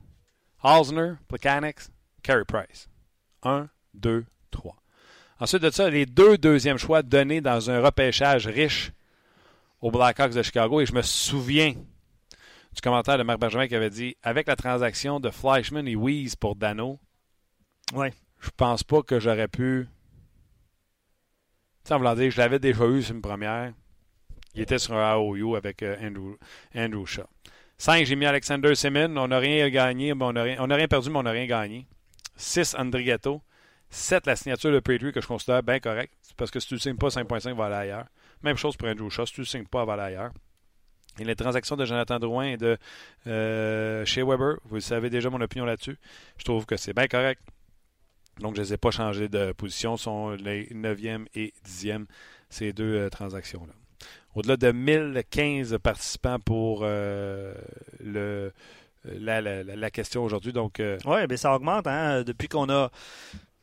Osner, Plekanec, Carey Price. Un, deux, trois. Ensuite de ça, les deux deuxièmes choix donnés dans un repêchage riche aux Blackhawks de Chicago. Et je me souviens du commentaire de Marc Bergevin qui avait dit Avec la transaction de Fleischman et Weiss pour Dano, Ouais. je pense pas que j'aurais pu. Tu sais, en voulant dire, je l'avais déjà eu sur une première. Il était sur un AOU avec euh, Andrew, Andrew Shaw. 5, j'ai mis Alexander Simmons. On n'a rien gagné, mais on n'a rien, on n'a rien perdu, mais on n'a rien gagné. 6, Andrigato. 7, la signature de Petrie que je considère bien correcte. Parce que si tu ne signes pas, 5.5 va aller ailleurs. Même chose pour Andrew Shaw. Si tu ne signes pas, va aller ailleurs. Et les transactions de Jonathan Drouin et de euh, chez Weber, vous savez déjà mon opinion là-dessus. Je trouve que c'est bien correct. Donc, je ne les ai pas changés de position. sont les 9e et 10e, ces deux euh, transactions-là. Au-delà de 1015 participants pour euh, le, la, question aujourd'hui. Euh, Oui, bien ça augmente. Hein? Depuis qu'on a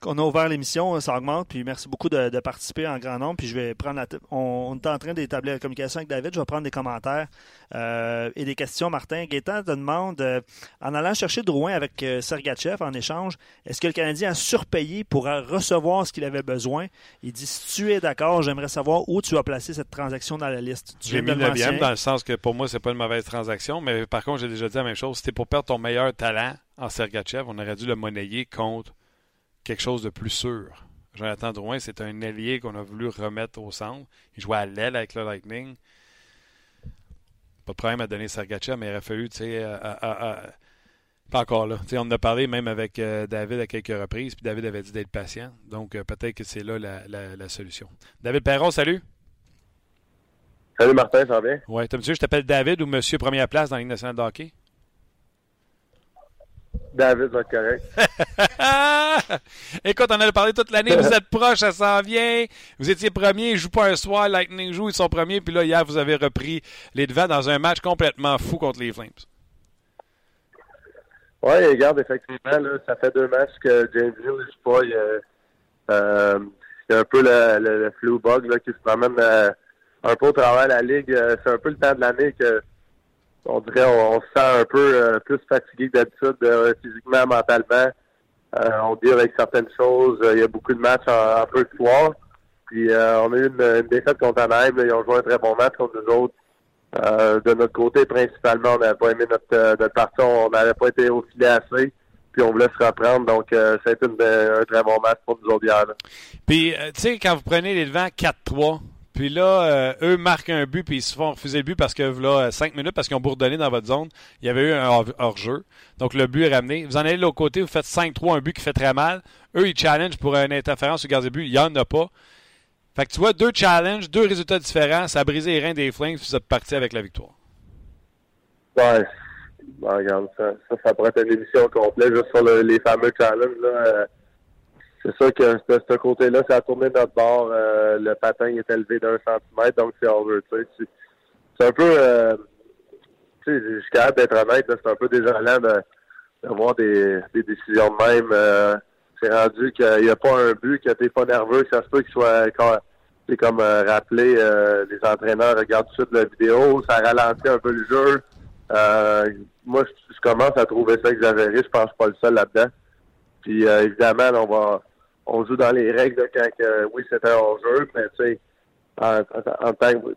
qu'on a ouvert l'émission, ça augmente. Puis merci beaucoup de, participer en grand nombre. Puis je vais prendre on, est en train d'établir la communication avec David. Je vais prendre des commentaires euh, et des questions. Martin Gaétan te demande euh, en allant chercher Drouin avec euh, Sergachev en échange, est-ce que le Canadien a surpayé pour recevoir ce qu'il avait besoin? Il dit si tu es d'accord, j'aimerais savoir où tu as placé cette transaction dans la liste. J'ai mis le bien dans le sens que pour moi, c'est pas une mauvaise transaction. Mais par contre, j'ai déjà dit la même chose. C'était pour perdre ton meilleur talent en Sergachev, on aurait dû le monnayer contre quelque chose de plus sûr. Jonathan Drouin, c'est un ailier qu'on a voulu remettre au centre. Il jouait à l'aile avec le Lightning. Pas de problème à donner Sergachev, mais il aurait fallu, tu sais, pas encore là. on en a parlé même avec euh, David à quelques reprises, puis David avait dit d'être patient. Donc, euh, peut-être que c'est là la, solution. David Perron, salut. Salut Martin, ça va bien? Oui, monsieur, je t'appelle David ou Monsieur Première Place dans la Ligue nationale de hockey? David va correct. Écoute, on en a parlé toute l'année. Vous êtes proche, ça s'en vient. Vous étiez premier, ils jouent pas un soir. Lightning joue, ils sont premiers. Puis là, hier, vous avez repris les devants dans un match complètement fou contre les Flames. Oui, regarde, effectivement, là, ça fait deux matchs que James Hill ne joue pas. Il, euh, y a un peu le, le, flu bug là, qui se promène euh, un peu au travers de la ligue. Euh, c'est un peu le temps de l'année que on dirait on, se sent un peu euh, plus fatigué que d'habitude, euh, physiquement, mentalement. Euh, on dit avec certaines choses. Il y a beaucoup de matchs en, peu de soir. Puis on a eu une, défaite contre Anaheim. Ils ont joué un très bon match contre nous autres. de notre côté, principalement, on n'avait pas aimé notre, notre partie. On n'avait pas été au filet assez. Puis on voulait se reprendre. Donc, ça a été un très bon match pour nous autres hier. Puis, tu sais, quand vous prenez les devants 4-3, puis là, euh, eux marquent un but, puis ils se font refuser le but parce que là, cinq minutes, parce qu'ils ont bourdonné dans votre zone. Il y avait eu un hors-jeu. Donc le but est ramené. Vous en allez de l'autre côté, vous faites 5-3, un but qui fait très mal. Eux, ils challenge pour une interférence au gardien de but. Il n'y en a pas. Fait que tu vois, deux challenges, deux résultats différents. Ça a brisé les reins des Flames, puis vous êtes parti avec la victoire. Ouais. regarde, ça, ça, pourrait être une émission complète juste sur les fameux challenges. Là. Euh, c'est sûr que de ce côté-là, ça a tourné notre bord. Euh, le patin est élevé d'un centimètre, donc c'est over. C'est un peu, euh, tu sais, je suis capable d'être honnête, c'est un peu désolant de, d'avoir des, des décisions de même. Euh, c'est rendu qu'il n'y a pas un but, que t'es pas nerveux, que ça se peut qu'il soit c'est comme euh, rappeler les entraîneurs regardent tout de suite la vidéo, ça ralentit un peu le jeu. moi, je, commence à trouver ça exagéré, je pense pas le seul là-dedans. Puis évidemment, on va on joue dans les règles quand que, oui, c'était un jeu, mais tu sais, en, en, tant que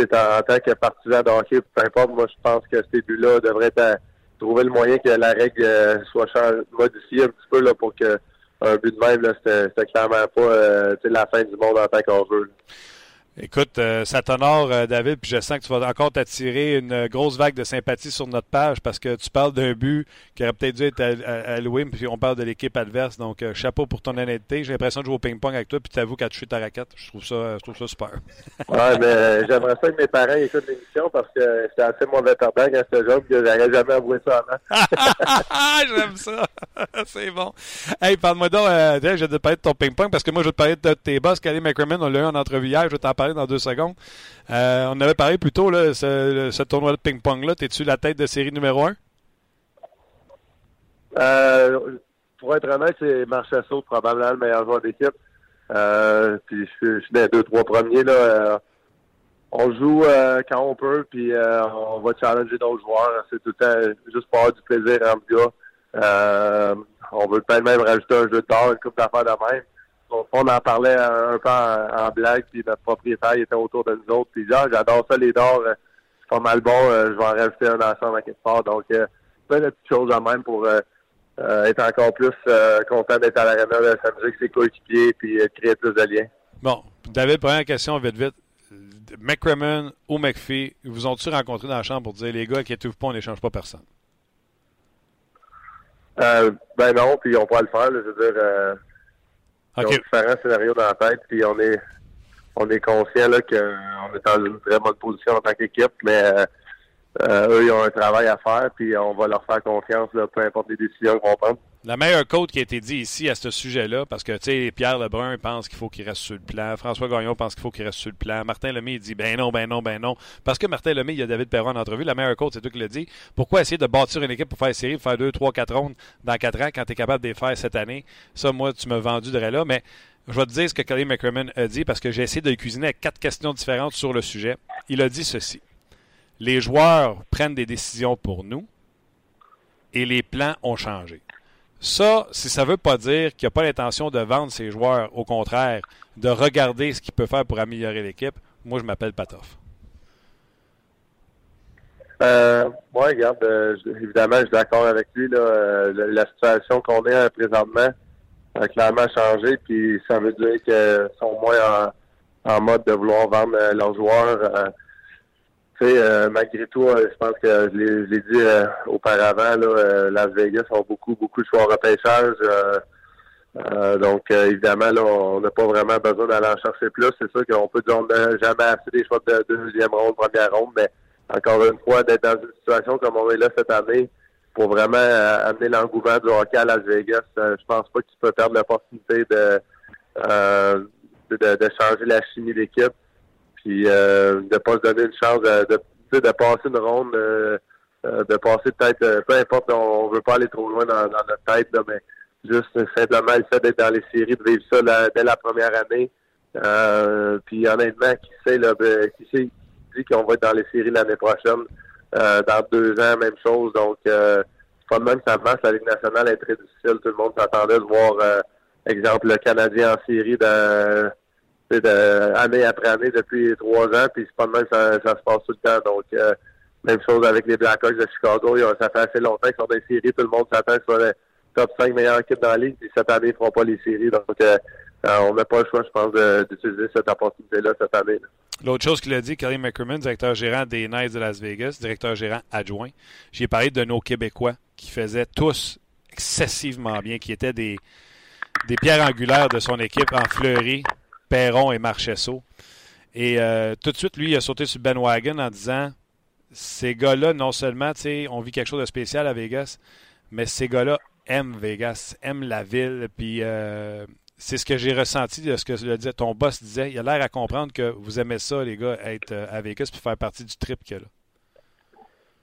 en, tant que partisan de peu importe, moi je pense que ces buts-là devraient être trouver le moyen que la règle euh, soit modifiée un petit peu là, pour que un but de même, là, c'était clairement pas euh, la fin du monde en tant qu'enjeu. Écoute, euh, ça t'honore, euh, David, puis je sens que tu vas encore t'attirer une grosse vague de sympathie sur notre page parce que tu parles d'un but qui aurait peut-être dû être alloué, puis on parle de l'équipe adverse. Donc, euh, chapeau pour ton honnêteté. J'ai l'impression de jouer au ping-pong avec toi, puis t'avoues qu'à toucher ta raquette. Je trouve ça, je trouve ça super. ouais, mais j'aimerais ça que mes parents écoutent l'émission parce que j'étais assez mauvais perdant quand j'étais jeune, que j'aurais jamais avoué ça avant. J'aime ça. C'est bon. Hey, parle-moi donc, je vais te parler de ton ping-pong parce que moi, je vais te parler de tes boss, Kelly McCrimmon. On l'a eu en entrevue hier. Je vais t'en parler dans deux secondes. Euh, on avait parlé plus tôt, là, ce, tournoi de ping-pong-là. T'es-tu la tête de série numéro un? Euh, pour être honnête, c'est Marchessault, probablement le meilleur joueur d'équipe. Euh, puis je, suis des deux, trois premiers. Là, on joue quand on peut, puis on va challenger d'autres joueurs. C'est tout le temps juste pour avoir du plaisir en gars. on veut peut-être même rajouter un jeu de tard, une coupe d'affaires de même on en parlait un peu en, blague, puis notre propriétaire était autour de nous autres, puis ah, j'adore ça les dards, euh, c'est pas mal bon, euh, je vais en rajouter un ensemble à quelque part. Donc, euh, plein de petites choses en même pour être encore plus content d'être à l'arena, de s'amuser avec ses coéquipiers, puis créer plus de liens. Bon, David, première question, vite, vite. McCrimmon ou McPhee, vous ont-tu rencontré dans la chambre pour dire, les gars, inquiétez-vous pas, on n'échange pas personne? ben non, puis on pourra le faire. je veux dire, Okay. Ils ont différents scénarios dans la tête, puis on est on est conscient là qu'on est dans une très bonne position en tant qu'équipe, mais euh, eux, ils ont un travail à faire, puis on va leur faire confiance, là, peu importe les décisions qu'ils vont prendre. La meilleure côte qui a été dit ici à ce sujet-là, parce que, tu sais, Pierre Lebrun pense qu'il faut qu'il reste sur le plan, François Gagnon pense qu'il faut qu'il reste sur le plan, Martin Lemay, il dit, ben non, ben non, ben non. Parce que Martin Lemay, il y a David Perron en entrevue, la meilleure côte, c'est toi qui l'as dit. Pourquoi essayer de bâtir une équipe pour faire série, pour faire deux, trois, quatre rondes dans quatre ans quand tu es capable de les faire cette année? Ça, moi, tu m'as vendu de là, mais je vais te dire ce que Kelly McCrimmon a dit parce que j'ai essayé de cuisiner avec quatre questions différentes sur le sujet. Il a dit ceci. Les joueurs prennent des décisions pour nous et les plans ont changé. Ça, si ça ne veut pas dire qu'il n'y a pas l'intention de vendre ses joueurs, au contraire, de regarder ce qu'il peut faire pour améliorer l'équipe, moi, je m'appelle Patoff. Euh, moi, regarde, euh, évidemment, je suis d'accord avec lui. Euh, la, situation qu'on est euh, présentement a clairement changé, puis ça veut dire qu'ils sont moins en, en, mode de vouloir vendre leurs joueurs tu sais, euh, malgré tout, euh, je pense que je l'ai dit euh, auparavant, là, Las Vegas ont beaucoup, beaucoup de choix repêchage. donc, évidemment, là, on n'a pas vraiment besoin d'aller en chercher plus. C'est sûr qu'on peut n'a jamais assez des choix de deuxième ronde, première ronde, mais encore une fois, d'être dans une situation comme on est là cette année, pour vraiment amener l'engouement du hockey à Las Vegas, je pense pas que tu peux perdre l'opportunité de, de, de changer la chimie d'équipe puis euh, de pas se donner une chance de, de, passer une ronde, euh, euh, de passer peut-être, euh, peu importe, on, veut pas aller trop loin dans, notre tête, mais juste simplement le fait d'être dans les séries, de vivre ça dès la première année. puis honnêtement, qui sait, là, ben, qui sait, dit qu'on va être dans les séries l'année prochaine, dans deux ans, même chose. Donc, c'est pas de même que ça marche. La Ligue nationale est très difficile. Tout le monde s'attendait de voir, exemple, le Canadien en série dans de, année après année depuis trois ans, puis c'est pas même ça, ça se passe tout le temps. Donc, euh, même chose avec les Blackhawks de Chicago. Ça fait assez longtemps qu'ils sont dans les séries. Tout le monde s'attend soit les top 5 meilleures équipes dans la ligue. Puis cette année, ils ne feront pas les séries. Donc, euh, euh, on n'a pas le choix, je pense, d'utiliser cette opportunité-là cette année. L'autre chose qu'il a dit, Kelly McCrimmon, directeur gérant des Knights de Las Vegas, directeur gérant adjoint, j'ai parlé de nos Québécois qui faisaient tous excessivement bien, qui étaient des, des pierres angulaires de son équipe en Fleury, Perron et Marchesso. Et euh, tout de suite, lui, il a sauté sur Ben Wagon en disant ces gars-là, non seulement, on vit quelque chose de spécial à Vegas, mais ces gars-là aiment Vegas, aiment la ville. Puis euh, c'est ce que j'ai ressenti de ce que ton boss disait. Il a l'air à comprendre que vous aimez ça, les gars, être euh, à Vegas puis faire partie du trip qu'il a là.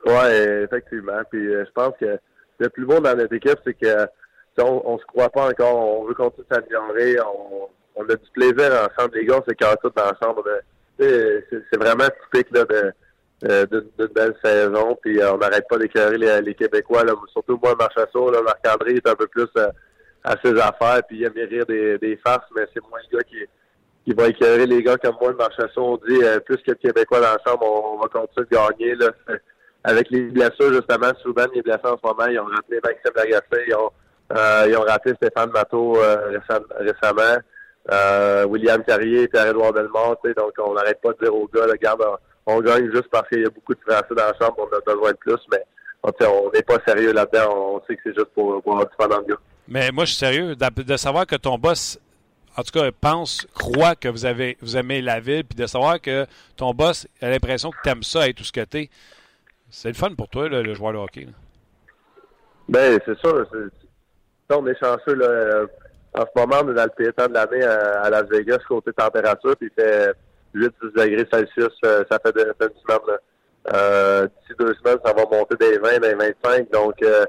Oui, effectivement. Puis je pense que le plus beau dans notre équipe, c'est que on, se croit pas encore. On veut continuer s'améliorer. On, on a du plaisir ensemble. Les gars, on s'écarte tout dans la chambre. C'est vraiment typique là, de d'une belle saison, puis euh, on n'arrête pas d'éclairer les, Québécois. Surtout moi, Marchassot, là, Marc-André est un peu plus euh, à ses affaires, puis il aime rire des, des farces, mais c'est moi le gars qui, va éclairer les gars comme moi, Marchassot. On dit, euh, plus que de Québécois la chambre, on, va continuer de gagner. Avec les blessures, justement, Souban, les blessés en ce moment, ils ont rappelé Maxime Lagacé, ils ont, ont rappelé Stéphane Matteau récemment. Euh, William Carrier, Pierre-Édouard Belmont, donc on n'arrête pas de dire aux gars, regarde, on, gagne juste parce qu'il y a beaucoup de Français dans la chambre, on a besoin de plus, mais on n'est pas sérieux là-dedans, on sait que c'est juste pour, pour un petit de gars. Mais moi, je suis sérieux de, savoir que ton boss, en tout cas, pense, croit que vous avez vous aimez la ville, puis de savoir que ton boss a l'impression que tu aimes ça et tout ce que tu C'est le fun pour toi, le joueur de hockey. Ben, c'est sûr. on est chanceux, là en ce moment, on est dans le pire temps de l'année à, Las Vegas, côté température, puis il fait 8-10 degrés Celsius, euh, ça fait une semaine. Euh, D'ici deux semaines, ça va monter des 20, des 25. Donc, euh,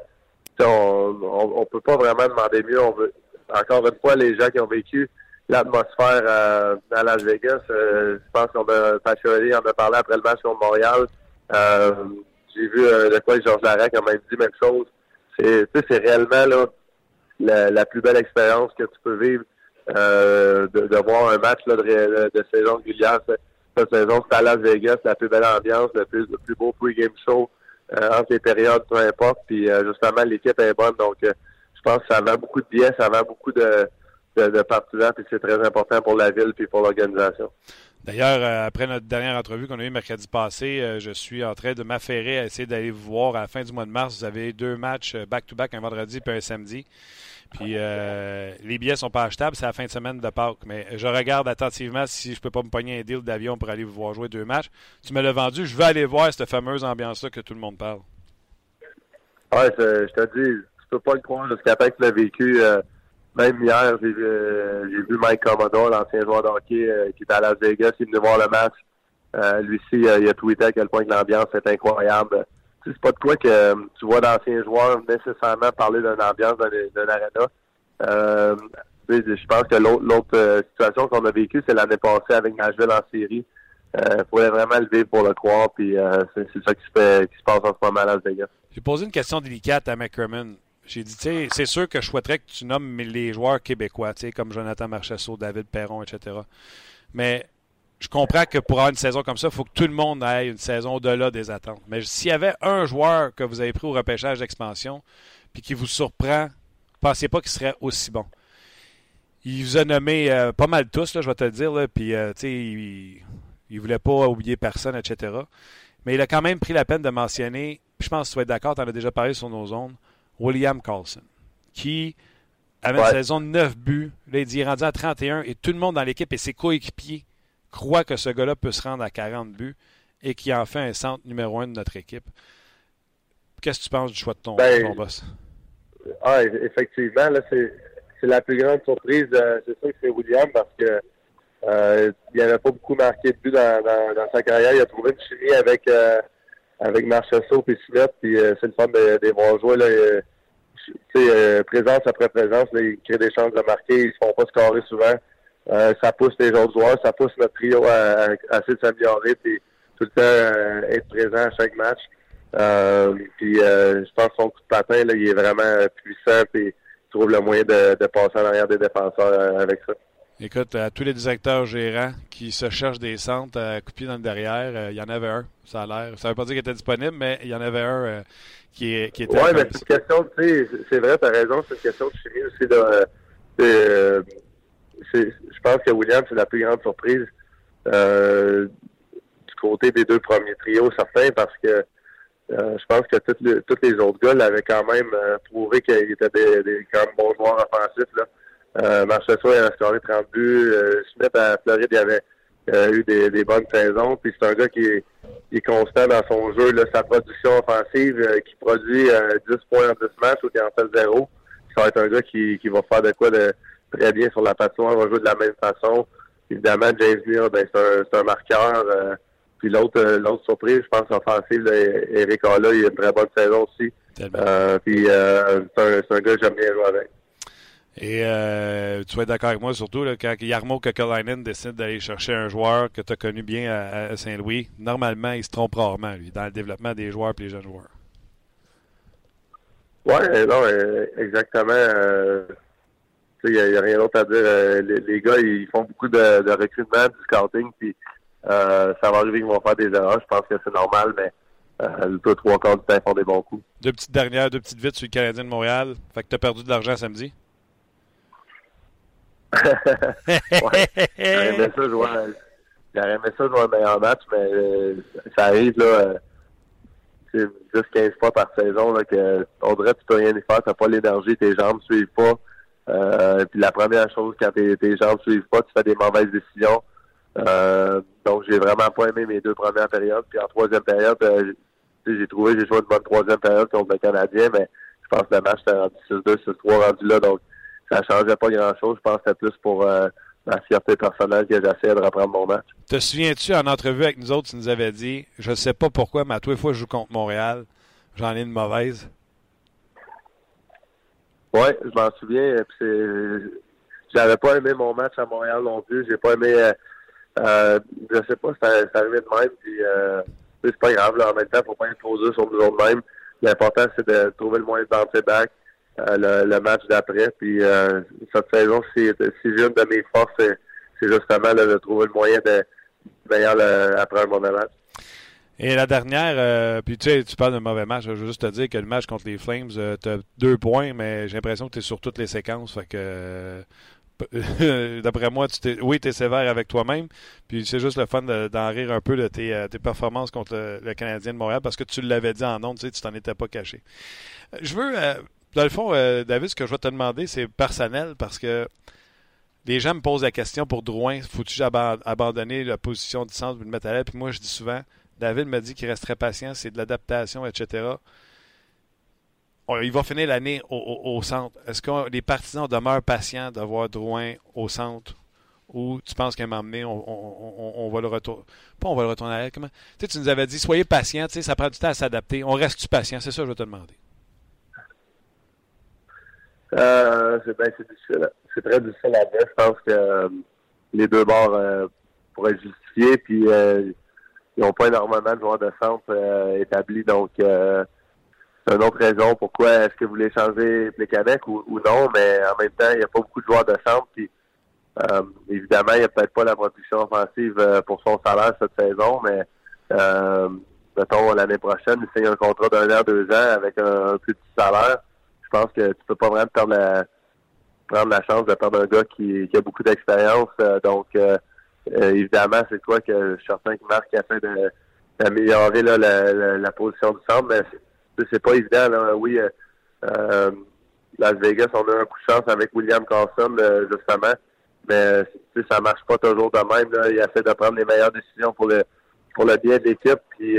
on, on, peut pas vraiment demander mieux. On veut, encore une fois, les gens qui ont vécu l'atmosphère euh, à Las Vegas, je pense qu'on a, Pacholi en a parlé après le match contre Montréal. J'ai vu de quoi Georges Larac a même dit même chose. C'est réellement là la, plus belle expérience que tu peux vivre euh, de, voir un match de, de, saison régulière. Cette saison, c'est à Las Vegas, la plus belle ambiance, le plus, le plus beau pre-game show euh, entre les périodes, peu importe. Puis euh, justement, l'équipe est bonne. Donc, je pense que ça va beaucoup de bien, ça va beaucoup de, de, de partisans, puis c'est très important pour la ville puis pour l'organisation. D'ailleurs, après notre dernière entrevue qu'on a eue mercredi passé, je suis en train de m'affairer à essayer d'aller vous voir à la fin du mois de mars. Vous avez deux matchs back-to-back, -back, un vendredi puis un samedi. Puis euh, les billets sont pas achetables, c'est la fin de semaine de Pâques. Mais je regarde attentivement si je peux pas me pogner un deal d'avion pour aller vous voir jouer deux matchs. Tu me l'as vendu, je veux aller voir cette fameuse ambiance-là que tout le monde parle. Ouais, je, te dis, tu peux pas le croire jusqu'à temps que tu l'as vécu. euh, même hier, j'ai vu, euh, j'ai vu Mike Commodore, l'ancien joueur de hockey euh, qui était à Las Vegas, il est venu voir le match. Euh, lui aussi, il a tweeté à quel point que l'ambiance est incroyable. C'est pas de quoi que euh, tu vois d'anciens joueurs nécessairement parler d'une ambiance d'un d'un arena. Euh, je pense que l'autre euh, situation qu'on a vécue, c'est l'année passée avec Nashville en série. Il faudrait vraiment le vivre pour le croire, puis euh, c'est ça qui se, fait, qui se passe en ce moment à Las Vegas. J'ai posé une question délicate à McCrimmon. J'ai dit, tu sais, c'est sûr que je souhaiterais que tu nommes les joueurs québécois, tu sais, comme Jonathan Marchessault, David Perron, etc. Mais je comprends que pour avoir une saison comme ça, il faut que tout le monde ait une saison au-delà des attentes. Mais s'il y avait un joueur que vous avez pris au repêchage d'expansion, puis qui vous surprend, pensez pas qu'il serait aussi bon. Il vous a nommé euh, pas mal tous, là, je vais te le dire, là, puis euh, il, il voulait pas oublier personne, etc. Mais il a quand même pris la peine de mentionner, je pense que tu vas être d'accord, tu en as déjà parlé sur nos zones, William Carlson, qui avait une saison de 9 buts. Là, il dit, il est rendu à 31 et tout le monde dans l'équipe et ses coéquipiers croient que ce gars-là peut se rendre à 40 buts et qui en fait un centre numéro un de notre équipe. Qu'est-ce que tu penses du choix de ton, Ben, ton boss? Ah, eff- effectivement, là, c'est, la plus grande surprise. euh, c'est sûr que c'est William parce que euh, il n'avait pas beaucoup marqué de but dans, dans, dans sa carrière. Il a trouvé une chimie avec euh, avec Marchessault et Smith, puis euh, c'est le fun de, de voir jouer. Là, présence après présence, là, ils créent des chances de marquer, ils se font pas scorer souvent. Euh, ça pousse les autres joueurs, ça pousse notre trio à, à, essayer de s'améliorer, puis tout le temps euh, être présent à chaque match. Euh, puis euh, je pense que son coup de patin, là, il est vraiment puissant puis il trouve le moyen de, de passer en arrière des défenseurs euh, avec ça. Écoute, à tous les directeurs gérants qui se cherchent des centres à couper dans le derrière, il y en avait un, ça a l'air. Ça veut pas dire qu'il était disponible, mais il y en avait un euh, qui, qui était. Ouais, mais c'est une question, tu sais, c'est vrai, t'as raison, c'est une question de chimie aussi. De, c'est- je pense que William, c'est la plus grande surprise euh, du côté des deux premiers trios, certains, parce que euh, je pense que tous les, les autres gars l'avaient quand même euh, prouvé qu'ils étaient des, quand même bons joueurs offensifs. Là. Euh, Marchessault, il avait scoré 30 buts. Smith, à Floride, il avait eu des, bonnes saisons. Puis c'est un gars qui est, constant dans son jeu, sa production offensive, qui produit euh, 10 points en 10 matchs ou qui en fait zéro. Ça va être un gars qui va faire de quoi de très bien sur la patinoire, va jouer de la même façon. Évidemment, James Neal, ben, c'est un, c'est un marqueur. euh, puis l'autre euh, l'autre surprise, je pense, offensive, là, Eric Alla, il a une très bonne saison aussi. Euh, puis c'est un, c'est un gars que j'aime bien jouer avec. Et euh, tu vas être d'accord avec moi, surtout là, quand Yarmo Kokolainen décide d'aller chercher un joueur que tu as connu bien à, à Saint-Louis, normalement, il se trompe rarement, lui, dans le développement des joueurs et les jeunes joueurs. Ouais, non, exactement. euh, il n'y a, rien d'autre à dire. Euh, les, les gars, ils font beaucoup de, de recrutement, du scouting, puis euh, ça va arriver qu'ils vont faire des erreurs. Je pense que c'est normal, mais euh, le deux, trois quarts du temps, ils font des bons coups. Deux petites dernières, deux petites vites sur le Canadien de Montréal. Fait que tu as perdu de l'argent samedi. ouais. J'aurais aimé ça jouer, un- j'aurais aimé ça jouer un meilleur match, mais ça arrive, là, euh, c'est 10-15 fois par saison, là, que on dirait que tu peux rien y faire, t'as pas l'énergie, tes jambes suivent pas. Euh, puis la première chose, quand tes, tes jambes suivent pas, tu fais des mauvaises décisions. Euh, donc, j'ai vraiment pas aimé mes deux premières périodes. Puis en troisième période, euh, j'ai trouvé, j'ai joué une bonne troisième période contre le Canadien, mais je pense que le match était rendu 6-2, 6-3 rendu là. Donc, ça changeait pas grand-chose. Je pense que c'était plus pour ma fierté personnelle que j'essayais de reprendre mon match. Te souviens-tu, en entrevue avec nous autres, tu nous avais dit Je sais pas pourquoi, mais à tous les fois que je joue contre Montréal, j'en ai une mauvaise. Ouais, je m'en souviens. Puis c'est, j'avais pas aimé mon match à Montréal non plus. J'ai pas aimé. Euh, euh, je sais pas, c'est arrivé de même. Puis euh, c'est pas grave. Là, en même temps, faut pas dur sur nous autres mêmes. L'important c'est de trouver le moyen de bouncer back euh, le, le match d'après. Puis euh, cette saison, si, si une de mes forces, c'est, justement là, de trouver le moyen de meilleur le- après un mauvais match. Et la dernière, euh, puis tu sais, tu parles d'un mauvais match. Je veux juste te dire que le match contre les Flames, tu as deux points, mais j'ai l'impression que tu es sur toutes les séquences. Fait que, euh, d'après moi, tu t'es, oui, tu es sévère avec toi-même. Puis c'est juste le fun de- d'en rire un peu de tes, euh, performances contre le, Canadien de Montréal parce que tu l'avais dit en ondes, tu sais, tu t'en étais pas caché. Euh, Je veux, euh, Dans le fond, euh, David, ce que je vais te demander, c'est personnel parce que les gens me posent la question pour Drouin, faut-tu ab abandonner la position du centre pour le mettre à l'aile? Puis moi, je dis souvent, David m'a dit qu'il resterait patient, c'est de l'adaptation, etc. il va finir l'année au, centre. Est-ce que les partisans demeurent patients de voir Drouin au centre? Ou tu penses qu'à un moment donné, on, va le retourner. Pas on va le retourner à. Comment? Tu, sais, tu nous avais dit, soyez patient, ça prend du temps à s'adapter. On reste-tu patient? C'est ça que je vais te demander. Euh, c'est ben, difficile. C'est très difficile à dire. Je pense que euh, les deux bords euh, pourraient justifier. Puis ils n'ont pas énormément de joueurs de centre établis. Donc c'est une autre raison pourquoi est-ce que vous voulez changer Plekanec ou, ou non. Mais en même temps, il n'y a pas beaucoup de joueurs de centre. Puis évidemment, il n'y a peut-être pas la production offensive pour son salaire cette saison, mais mettons l'année prochaine, il signe un contrat d'un an, deux ans avec un, plus petit salaire je pense que tu peux pas vraiment prendre la, chance de perdre un gars qui, a beaucoup d'expérience. Euh, donc, euh, euh, évidemment, c'est quoi que je suis certain que Marc a fait d'améliorer la, position du centre, mais c'est pas évident. Oui, Las Vegas, on a un coup de chance avec William Carson, justement, mais ça marche pas toujours de même. Il essaie de prendre les meilleures décisions pour le pour le bien de l'équipe. Puis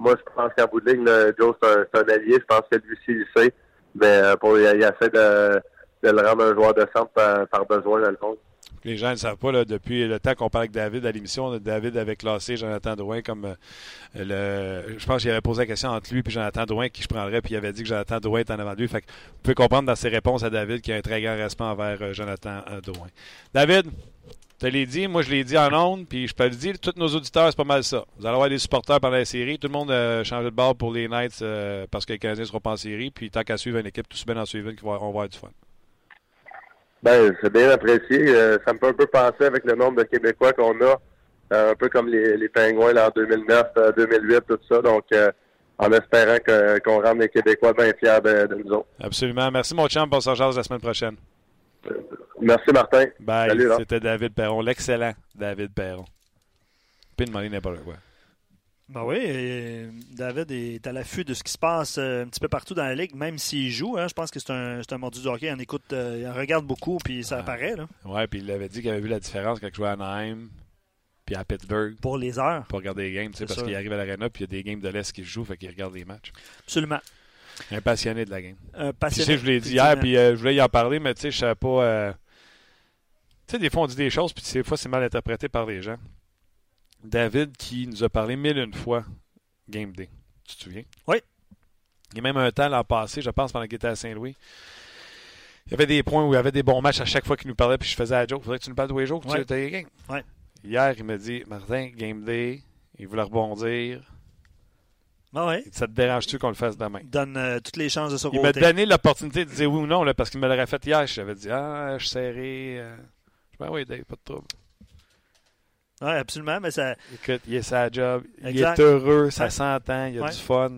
moi, je pense qu'en bout de ligne, Joe, c'est un, allié. Je pense que lui aussi, il sait. Mais euh, pour, il, essaie de, de, le rendre un joueur de centre par, besoin, dans le fond. Les gens ne savent pas, là, depuis le temps qu'on parle avec David à l'émission, David avait classé Jonathan Drouin comme euh, le. Je pense qu'il avait posé la question entre lui et Jonathan Drouin qui je prendrais, puis il avait dit que Jonathan Drouin est en avant de lui. Fait que vous pouvez comprendre dans ses réponses à David qu'il y a un très grand respect envers euh, Jonathan Drouin. David, je te l'ai dit, moi je l'ai dit en ondes, puis je peux le dire, tous nos auditeurs, c'est pas mal ça. Vous allez avoir des supporters pendant la série. Tout le monde a changé de bord pour les Knights euh, parce que les Canadiens ne seront pas en série. Puis tant qu'à suivre une équipe, tout se bien en suivre une, on va avoir du fun. Ben, c'est bien apprécié. Euh, ça me fait un peu penser avec le nombre de Québécois qu'on a, euh, un peu comme les, les Pingouins là, en 2009, 2008, tout ça. Donc, en espérant qu'on rende les Québécois bien fiers de, nous autres. Absolument. Merci, mon champ. Bon s'en la semaine prochaine. Merci, Martin. Bye. C'était David Perron, l'excellent David Perron. Puis demander n'importe quoi. Ben oui, David est à l'affût de ce qui se passe euh, un petit peu partout dans la ligue, même s'il joue. Hein, je pense que c'est un, un mordu de hockey. Il en écoute, euh, il en regarde beaucoup, puis ça apparaît. Là. Ouais, puis il avait dit qu'il avait vu la différence quand il jouait à Anaheim, puis à Pittsburgh. Pour les heures. Pour regarder les games, parce qu'il arrive à l'arena, puis il y a des games de l'Est qui se jouent, fait qu'il regarde les matchs. Absolument. Un passionné de la game. Un passionné. Tu sais, je l'ai dit hier, puis euh, je voulais y en parler, mais tu sais, je savais pas. Tu sais, des fois, on dit des choses, puis des fois, c'est mal interprété par les gens. David qui nous a parlé mille une fois Game Day. Tu te souviens? Oui. Il y a même un temps l'an passé, je pense, pendant qu'il était à Saint-Louis. Il y avait des points où il y avait des bons matchs à chaque fois qu'il nous parlait, puis je faisais la joke. Faudrait que tu nous parles tous les jours que tu étais game. Ouais. Hier, il m'a dit Martin, Game Day, il voulait rebondir. Ah ouais? Ça te dérange-tu qu'on le fasse demain? Il donne euh, toutes les chances de se Il m'a donné l'opportunité de dire oui ou non, là, parce qu'il me l'aurait fait hier. J'avais dit Ah, je suis serré. Euh. Ben oui, Dave, pas de trouble. Oui, absolument, mais ça. Écoute, il est sa job, il est heureux, ça s'entend, il a du fun.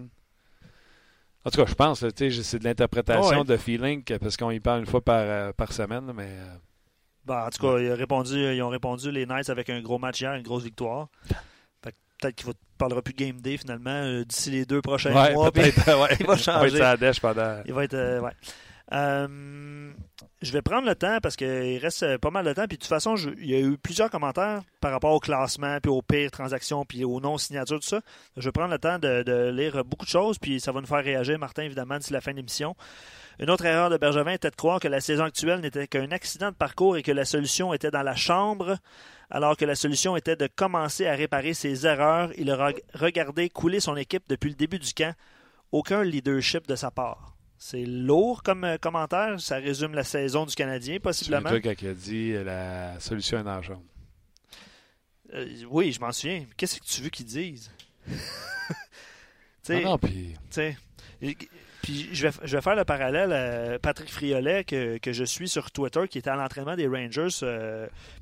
En tout cas, je pense, c'est de l'interprétation, de feeling, parce qu'on y parle une fois par, euh, par semaine, mais. Euh, ben, en tout cas, ils ont, répondu, ils ont répondu les Knights avec un gros match hier, une grosse victoire. Peut-être qu'il ne parlera plus de Game Day finalement euh, d'ici les deux prochains mois. il va changer. Il va être pendant. Il va être. ouais. Euh, je vais prendre le temps parce qu'il reste pas mal de temps. Puis de toute façon, il y a eu plusieurs commentaires par rapport au classement, puis aux pires transactions, puis aux non-signatures, tout ça. Je vais prendre le temps de, lire beaucoup de choses, puis ça va nous faire réagir, Martin, évidemment, d'ici la fin de l'émission. Une autre erreur de Bergevin était de croire que la saison actuelle n'était qu'un accident de parcours et que la solution était dans la chambre, alors que la solution était de commencer à réparer ses erreurs. Il a regardé couler son équipe depuis le début du camp. Aucun leadership de sa part. C'est lourd comme euh, commentaire. Ça résume la saison du Canadien, possiblement. C'est le qui a dit euh, la solution est dans. Euh, oui, je m'en souviens. Qu'est-ce que tu veux qu'ils disent? ah non, puis... Puis je vais, je vais faire le parallèle à Patrick Friolet, que, que je suis sur Twitter, qui était à l'entraînement des Rangers,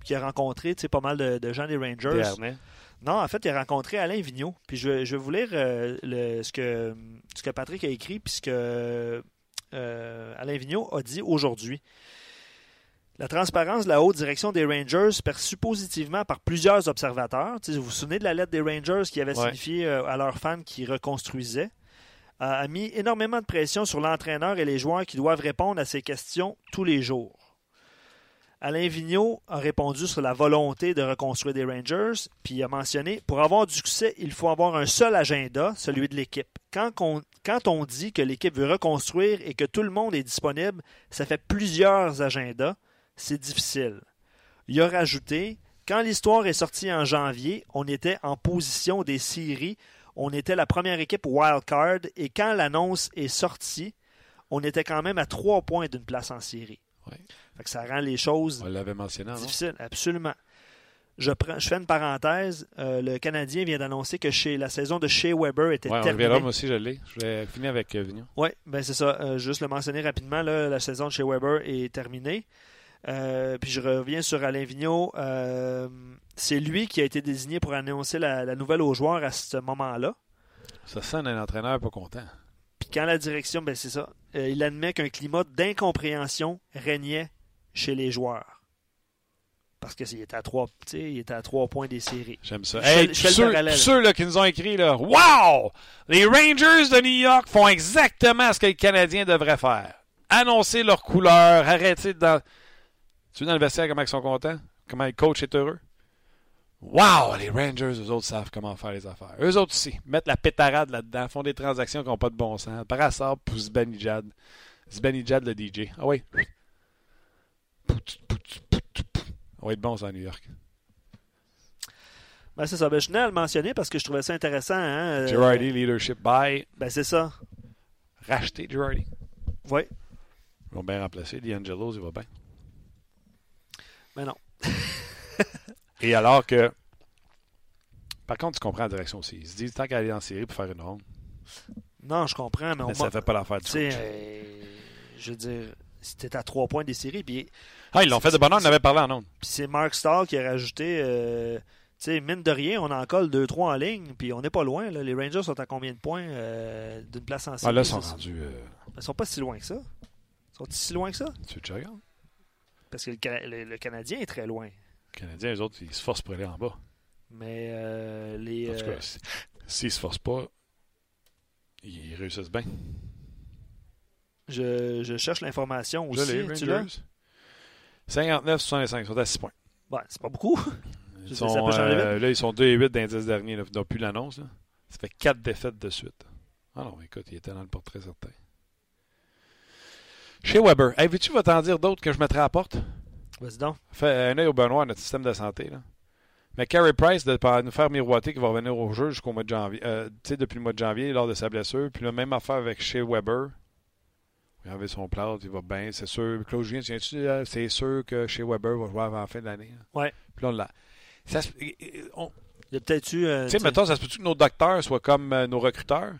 qui a rencontré pas mal de, gens des Rangers. Non, en fait, il a rencontré Alain Vigneault. Puis je vais, je vais vous lire le, ce, que, ce que Patrick a écrit, puisque euh, Alain Vigneault a dit aujourd'hui. La transparence de la haute direction des Rangers perçue positivement par plusieurs observateurs. vous vous souvenez de la lettre des Rangers qui avait signifié euh, à leurs fans qu'ils reconstruisaient. a mis énormément de pression sur l'entraîneur et les joueurs qui doivent répondre à ces questions tous les jours. Alain Vigneault a répondu sur la volonté de reconstruire des Rangers, puis il a mentionné pour avoir du succès, il faut avoir un seul agenda, celui de l'équipe. Quand on, dit que l'équipe veut reconstruire et que tout le monde est disponible, ça fait plusieurs agendas. C'est difficile. Il a rajouté quand l'histoire est sortie en janvier, on était en position des séries. On était la première équipe wild card et quand l'annonce est sortie, on était quand même à trois points d'une place en série. Fait que ça rend les choses On l'avait mentionné, non? difficiles. Absolument. Je, prends, je fais une parenthèse. Euh, le Canadien vient d'annoncer que chez, la saison de Shea Weber était Ouais, on terminée. verra, moi aussi, je l'ai. Je vais finir avec euh, Vigneault. Oui, ben c'est ça. Euh, juste le mentionner rapidement, là, la saison de chez Weber est terminée. Puis je reviens sur Alain Vigneault. C'est lui qui a été désigné pour annoncer la, la nouvelle aux joueurs à ce moment-là. Ça sent un entraîneur pas content. Puis quand la direction, ben c'est ça, il admet qu'un climat d'incompréhension régnait chez les joueurs. Parce qu'il était à trois, il était à trois points des séries. J'aime ça. Hey, le ceux, là, qui nous ont écrit, là, Wow! Les Rangers de New York font exactement ce que les Canadiens devraient faire. Annoncer leur couleur, arrêter dans. Tu veux dans le vestiaire comment ils sont contents? Comment le coach est heureux? Wow! Les Rangers, eux autres, savent comment faire les affaires. Eux autres aussi. Mettent la pétarade là-dedans, font des transactions qui n'ont pas de bon sens. Brassard pour Zbanijad. Zbanijad, le DJ. Ah oui. On va être bon, ça, à New York. Ben c'est ça. Ben, je tenais à le mentionner parce que je trouvais ça intéressant. Hein? euh, Girardi, leadership by. Ben c'est ça. Racheter Girardi. Oui. Ils vont bien remplacer. D'Angelos, il va bien. Ben non. Et alors que. Par contre, tu comprends la direction aussi. Ils se disent tant qu'à aller en série pour faire une ronde. Non, je comprends, mais on Mais ça m'a- fait pas l'affaire du coach. euh, je veux dire, c'était à trois points des séries. Puis, Ah, ils l'ont fait de bonheur, on en avait parlé en ondes. puis c'est Mark Stahl qui a rajouté, euh, tu sais, mine de rien, on en colle 2-3 en ligne, puis on n'est pas loin. là. Les Rangers sont à combien de points euh, d'une place en série? Ah, là, ils sont ça? rendus. euh, Ils sont pas si loin que ça. Ils sont si loin que ça? tu veux que je regarde? Parce que le, Cana- le- le Canadien est très loin. Les Canadiens, les autres, ils se forcent pour aller en bas. Mais euh, les. En tout cas, si- s'ils se forcent pas, ils réussissent bien. je, je cherche l'information Je aussi. l'as? Rangers. 59-65, ils sont à 6 points. Ouais, c'est pas beaucoup. Ils Je sais, sont, ça peut changer euh, là, ils sont 2 et 8 dans les 10 derniers. Là. Ils n'ont plus l'annonce. là. Ça fait 4 défaites de suite. Ah non, écoute, il était dans le portrait certain. Chez Weber, hey, veux-tu vas t'en dire d'autres que je mettrai à la porte? Vas-y donc. Fais un œil au Benoît, notre système de santé. Là. Mais Carey Price, de pas nous faire miroiter qu'il va revenir au jeu jusqu'au mois de janvier. Euh, tu sais, depuis le mois de janvier, lors de sa blessure. Puis la même affaire avec chez Weber. Enlevé son plat, il va bien. C'est sûr. Claude Julien, euh, c'est sûr que chez Weber va jouer avant la fin de l'année. là. Ouais. Puis là, on l'a. Ça on- Il y a peut-être eu. euh, tu sais, mettons, ça se peut-tu que nos docteurs soient comme euh, nos recruteurs?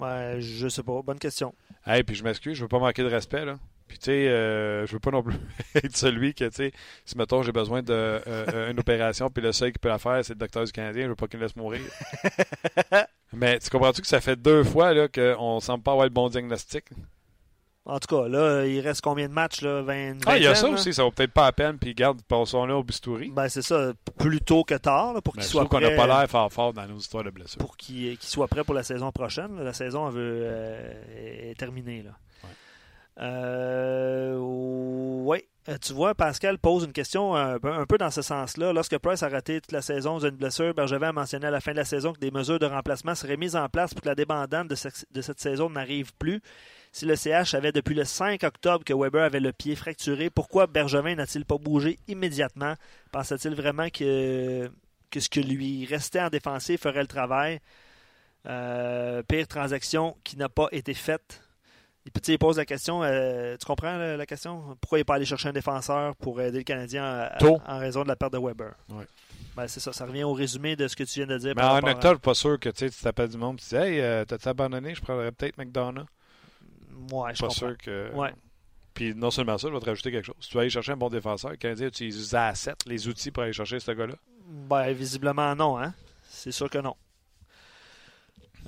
ouais, je sais pas. Bonne question. Hey, puis je m'excuse, je veux pas manquer de respect, là. Puis, tu sais, euh, je veux pas non plus être celui que, tu sais, si, mettons, j'ai besoin d'une opération, puis le seul qui peut la faire, c'est le docteur du Canadien, je veux pas qu'il me laisse mourir. Mais tu comprends-tu que ça fait deux fois, là, qu'on semble pas avoir le bon diagnostic? En tout cas, là, il reste combien de matchs, là? 20, Ah, il y a ça là? aussi, ça vaut peut-être pas la peine, puis garde, passons-là au bistouri. Ben, c'est ça. Plus tôt que tard, là, pour Mais qu'il soit trouve qu'on n'a prêt. pas l'air fort fort dans nos histoires de blessures. Pour qu'il qu'il soit prêt pour la saison prochaine. La saison, elle veut, euh, est terminée, là. Ouais. Euh, oui. Euh, Tu vois, Pascal pose une question un peu, un peu dans ce sens-là. Lorsque Price a raté toute la saison d'une blessure, Bergevin a mentionné à la fin de la saison que des mesures de remplacement seraient mises en place pour que la débandante de, ce- de cette saison n'arrive plus. Si le CH savait depuis le 5 octobre que Weber avait le pied fracturé, pourquoi Bergevin n'a-t-il pas bougé immédiatement? Pensait-il vraiment que, que ce que lui restait en défensif ferait le travail? Euh, pire transaction qui n'a pas été faite. Et puis, tu sais, il pose la question, euh, tu comprends la, la question? Pourquoi il n'est pas allé chercher un défenseur pour aider le Canadien à- à- en raison de la perte de Weber? Ouais. Ben, c'est ça, ça revient au résumé de ce que tu viens de dire. Mais en à- octobre, je suis pas sûr que tu t'appelles du monde et tu dis Hey, euh, t'as-tu abandonné? Je prendrais peut-être McDonough. Ouais, je pas comprends. sûr que. Ouais. Puis non seulement ça, je vais te rajouter quelque chose. Si tu vas aller chercher un bon défenseur, le Canadien utilise les assets, les outils pour aller chercher ce gars-là? Ben, visiblement, non, hein? C'est sûr que non.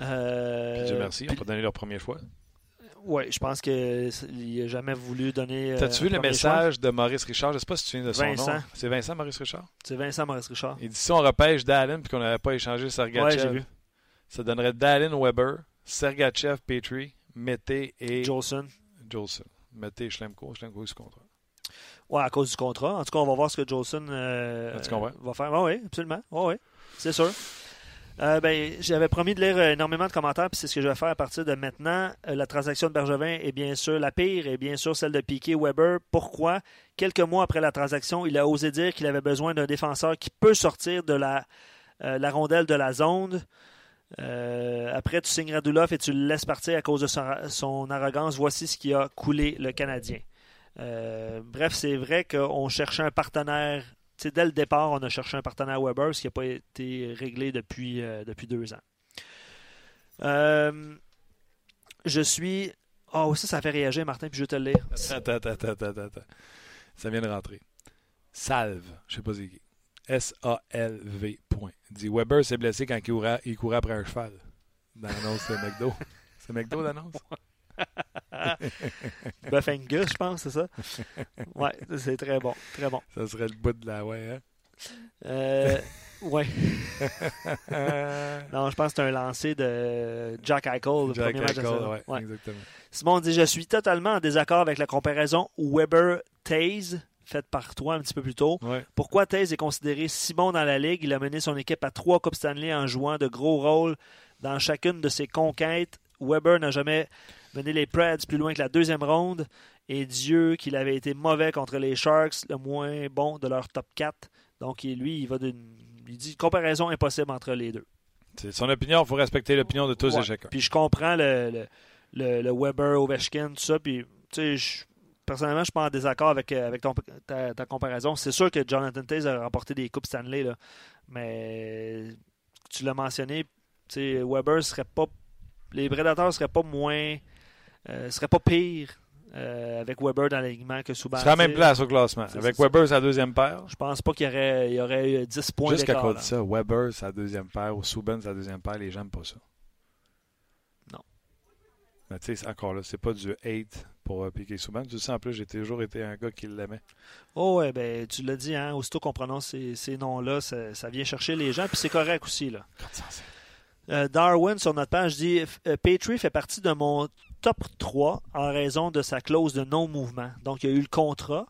Euh, Puis Dieu merci, ils puis- n'ont pas donné leur premier choix. Ouais, je pense qu'il n'a jamais voulu donner. euh, T'as-tu vu le choix. message de Maurice Richard? Je sais pas si tu te souviens de son Vincent. nom. C'est Vincent Maurice Richard? C'est Vincent Maurice Richard. Il dit si on repêche Dallin puis qu'on n'avait pas échangé Ouais, Sergachev, vu. Ça donnerait Dallin Weber, Sergachev, Petrie, Mété et Jolson. Jolson. Mété et Schlemko. Schlemko est sous contrat. Ouais, à cause du contrat. En tout cas, on va voir ce que Jolson euh, va faire. Oui, oui, absolument. Oui, oui, c'est sûr. Euh, ben, J'avais promis de lire euh, énormément de commentaires, puis c'est ce que je vais faire à partir de maintenant. Euh, la transaction de Bergevin est bien sûr la pire, et bien sûr celle de Piquet Weber. Pourquoi? Quelques mois après la transaction, il a osé dire qu'il avait besoin d'un défenseur qui peut sortir de la, la rondelle de la zone. Après, tu signes Radulov et tu le laisses partir à cause de son, arrogance. Voici ce qui a coulé le Canadien. Bref, c'est vrai qu'on cherchait un partenaire. Tu sais, dès le départ, on a cherché un partenaire Weber, ce qui n'a pas été réglé depuis, euh, depuis deux ans. Euh, je suis. Oh, ça, ça fait réagir, Martin, puis je vais te le lire. Attends, attends, attends, attends, attends. Ça vient de rentrer. Salve, je sais pas c'est qui. S-A-L-V. Dit Weber s'est blessé quand il courait, il courait après un cheval. Dans l'annonce de McDo. C'est McDo l'annonce? Buff Angus, je pense, c'est ça? Ouais, c'est très bon. Très bon. Ça serait le bout de la ouais, hein? Euh, ouais. non, je pense que c'est un lancé de Jack Eichel, le Jack premier match de Eichel, ouais, Ouais. exactement. Simon dit Je suis totalement en désaccord avec la comparaison Weber-Taze faite par toi un petit peu plus tôt. Ouais. Pourquoi Taze est considéré si bon dans la ligue? Il a mené son équipe à trois Coupes Stanley en jouant de gros rôles dans chacune de ses conquêtes. Weber n'a jamais mené les Preds plus loin que la deuxième ronde. Et Dieu qu'il avait été mauvais contre les Sharks, le moins bon de leur top 4. Donc lui, il va d'une. Il dit comparaison impossible entre les deux. C'est son opinion, il faut respecter l'opinion de tous Ouais. et chacun. Puis je comprends le, le, le- le Weber, Ovechkin, tout ça. Puis, tu sais, je- personnellement, je suis pas en désaccord avec, euh, avec ton- ta, ta comparaison. C'est sûr que Jonathan Taze a remporté des Coupes Stanley, là. mais tu l'as mentionné, tu sais, Weber serait pas. Les Predators seraient pas moins. Euh, seraient pas pires euh, avec Weber dans l'alignement que sera à la même place au classement. C'est- Avec c'est Weber, sa deuxième paire. Je pense pas qu'il y aurait, il y aurait eu 10 points Juste d'écart. qu'à cause là. de ça, Weber, sa deuxième paire, ou Subban, sa deuxième paire, les gens n'aiment pas ça. Non. Mais tu sais, c'est encore là, c'est pas du hate pour euh, Piquet Subban. Tu sais, en plus, j'ai toujours été un gars qui l'aimait. Oh ouais, ben tu l'as dit, hein, aussitôt qu'on prononce ces, ces noms-là, ça, ça vient chercher les gens, puis c'est correct aussi. Là. Euh, Darwin, sur notre page, dit Petrie fait partie de mon top 3 en raison de sa clause de non-mouvement. Donc, il y a eu le contrat,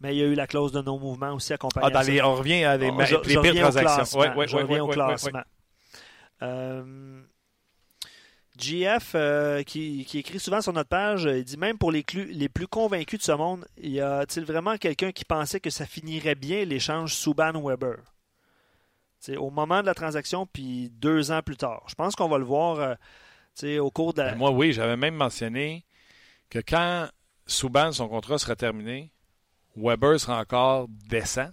mais il y a eu la clause de non-mouvement aussi accompagnée. Ah, dans à les, on revient à des ma- je- les je pires transactions. Ouais, ouais, je ouais, reviens au classement. Euh, GF, euh, qui, qui écrit souvent sur notre page, il dit même pour les, plus convaincus de ce monde, y a-t-il vraiment quelqu'un qui pensait que ça finirait bien l'échange Souban-Weber au moment de la transaction, puis deux ans plus tard. Je pense qu'on va le voir euh, au cours de la. Ben, Moi, oui, j'avais même mentionné que quand Subban, son contrat sera terminé, Weber sera encore décent.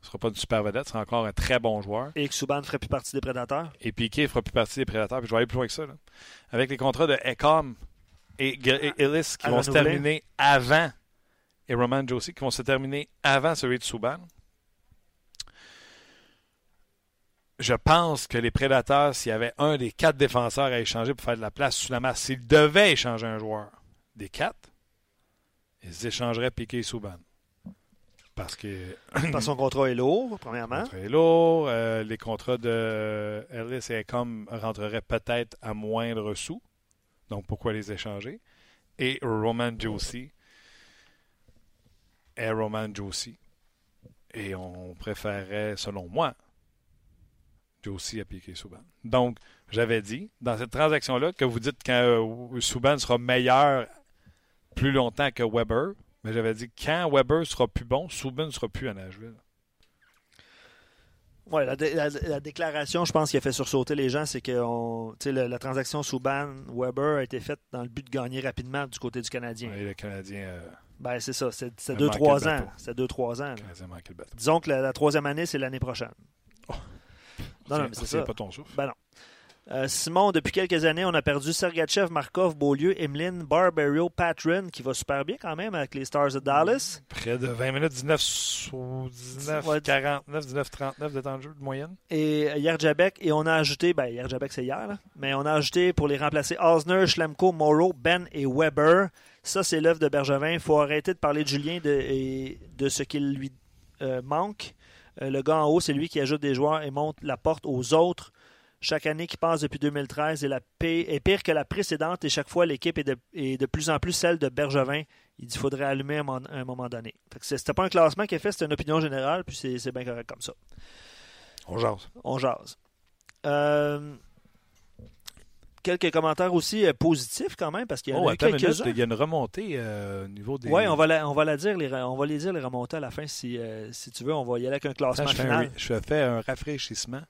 Ce ne sera pas une super vedette, ce sera encore un très bon joueur. Et que Souban ne ferait plus partie des prédateurs. Et Piquet ne fera plus partie des prédateurs. Puis je vais aller plus loin que ça. là. Avec les contrats de Ecom et, et Ellis qui À vont se terminer avant, et Roman Josie qui vont se terminer avant celui de Subban, je pense que les prédateurs, s'il y avait un des quatre défenseurs à échanger pour faire de la place sous la masse, s'ils devaient échanger un joueur des quatre, ils échangeraient Piquet et Subban. Parce que Parce que son contrat est lourd, premièrement. le contrat est lourd. euh, les contrats de Ellis et Ecom rentreraient peut-être à moindre sous. Donc, pourquoi les échanger? Et Roman Josie est Roman Josie. Et on préférerait, selon moi, À Piqué Souban. Donc, j'avais dit, dans cette transaction-là, que vous dites quand euh, Souban sera meilleur plus longtemps que Weber, mais j'avais dit quand Weber sera plus bon, Souban ne sera plus à Nashville. Ouais, la, dé- la- la déclaration, je pense, qui a fait sursauter les gens, c'est que on- la transaction Souban-Weber a été faite dans le but de gagner rapidement du côté du Canadien. Et le Canadien, euh, Ben, c'est ça. C'est c'est Il a 2-3 manqué le ans. C'est 2-3 ans. Disons que la, la troisième année, c'est l'année prochaine. Non, non, mais c'est ça. pas ton souffle. Ben non. Euh, Simon, depuis quelques années, on a perdu Sergachev, Markov, Beaulieu, Emeline, Barberio, Patron, qui va super bien quand même avec les Stars de Dallas. Près de 20 minutes, 19, sou- 19 Ouais. 49, 19, 39 de temps de jeu de moyenne. Et Yerjabek, et on a ajouté, ben Yerjabek c'est hier, là, mais on a ajouté pour les remplacer Osner, Schlemko, Morrow, Ben et Weber. Ça, c'est l'œuvre de Bergevin. Il faut arrêter de parler de Julien de, et de ce qu'il lui euh, manque. Euh, le gars en haut, c'est lui qui ajoute des joueurs et monte la porte aux autres. Chaque année qui passe depuis 2013 est, la est pire que la précédente et chaque fois l'équipe est de, est de plus en plus celle de Bergevin. Il dit qu'il faudrait allumer à un moment- donné. C'était pas un classement qui est fait, c'était une opinion générale, puis c'est c'est bien correct comme ça. On jase. On jase. Euh, quelques commentaires aussi euh, positifs quand même, parce qu'il y en Oh, a attends une minute, quelques-uns. il y a une remontée euh, au niveau des. Oui, on va, la- on, va la dire, les, on va les dire les remontées à la fin si, euh, si tu veux. On va y aller avec un classement je, fais un, final. re- je fais un rafraîchissement.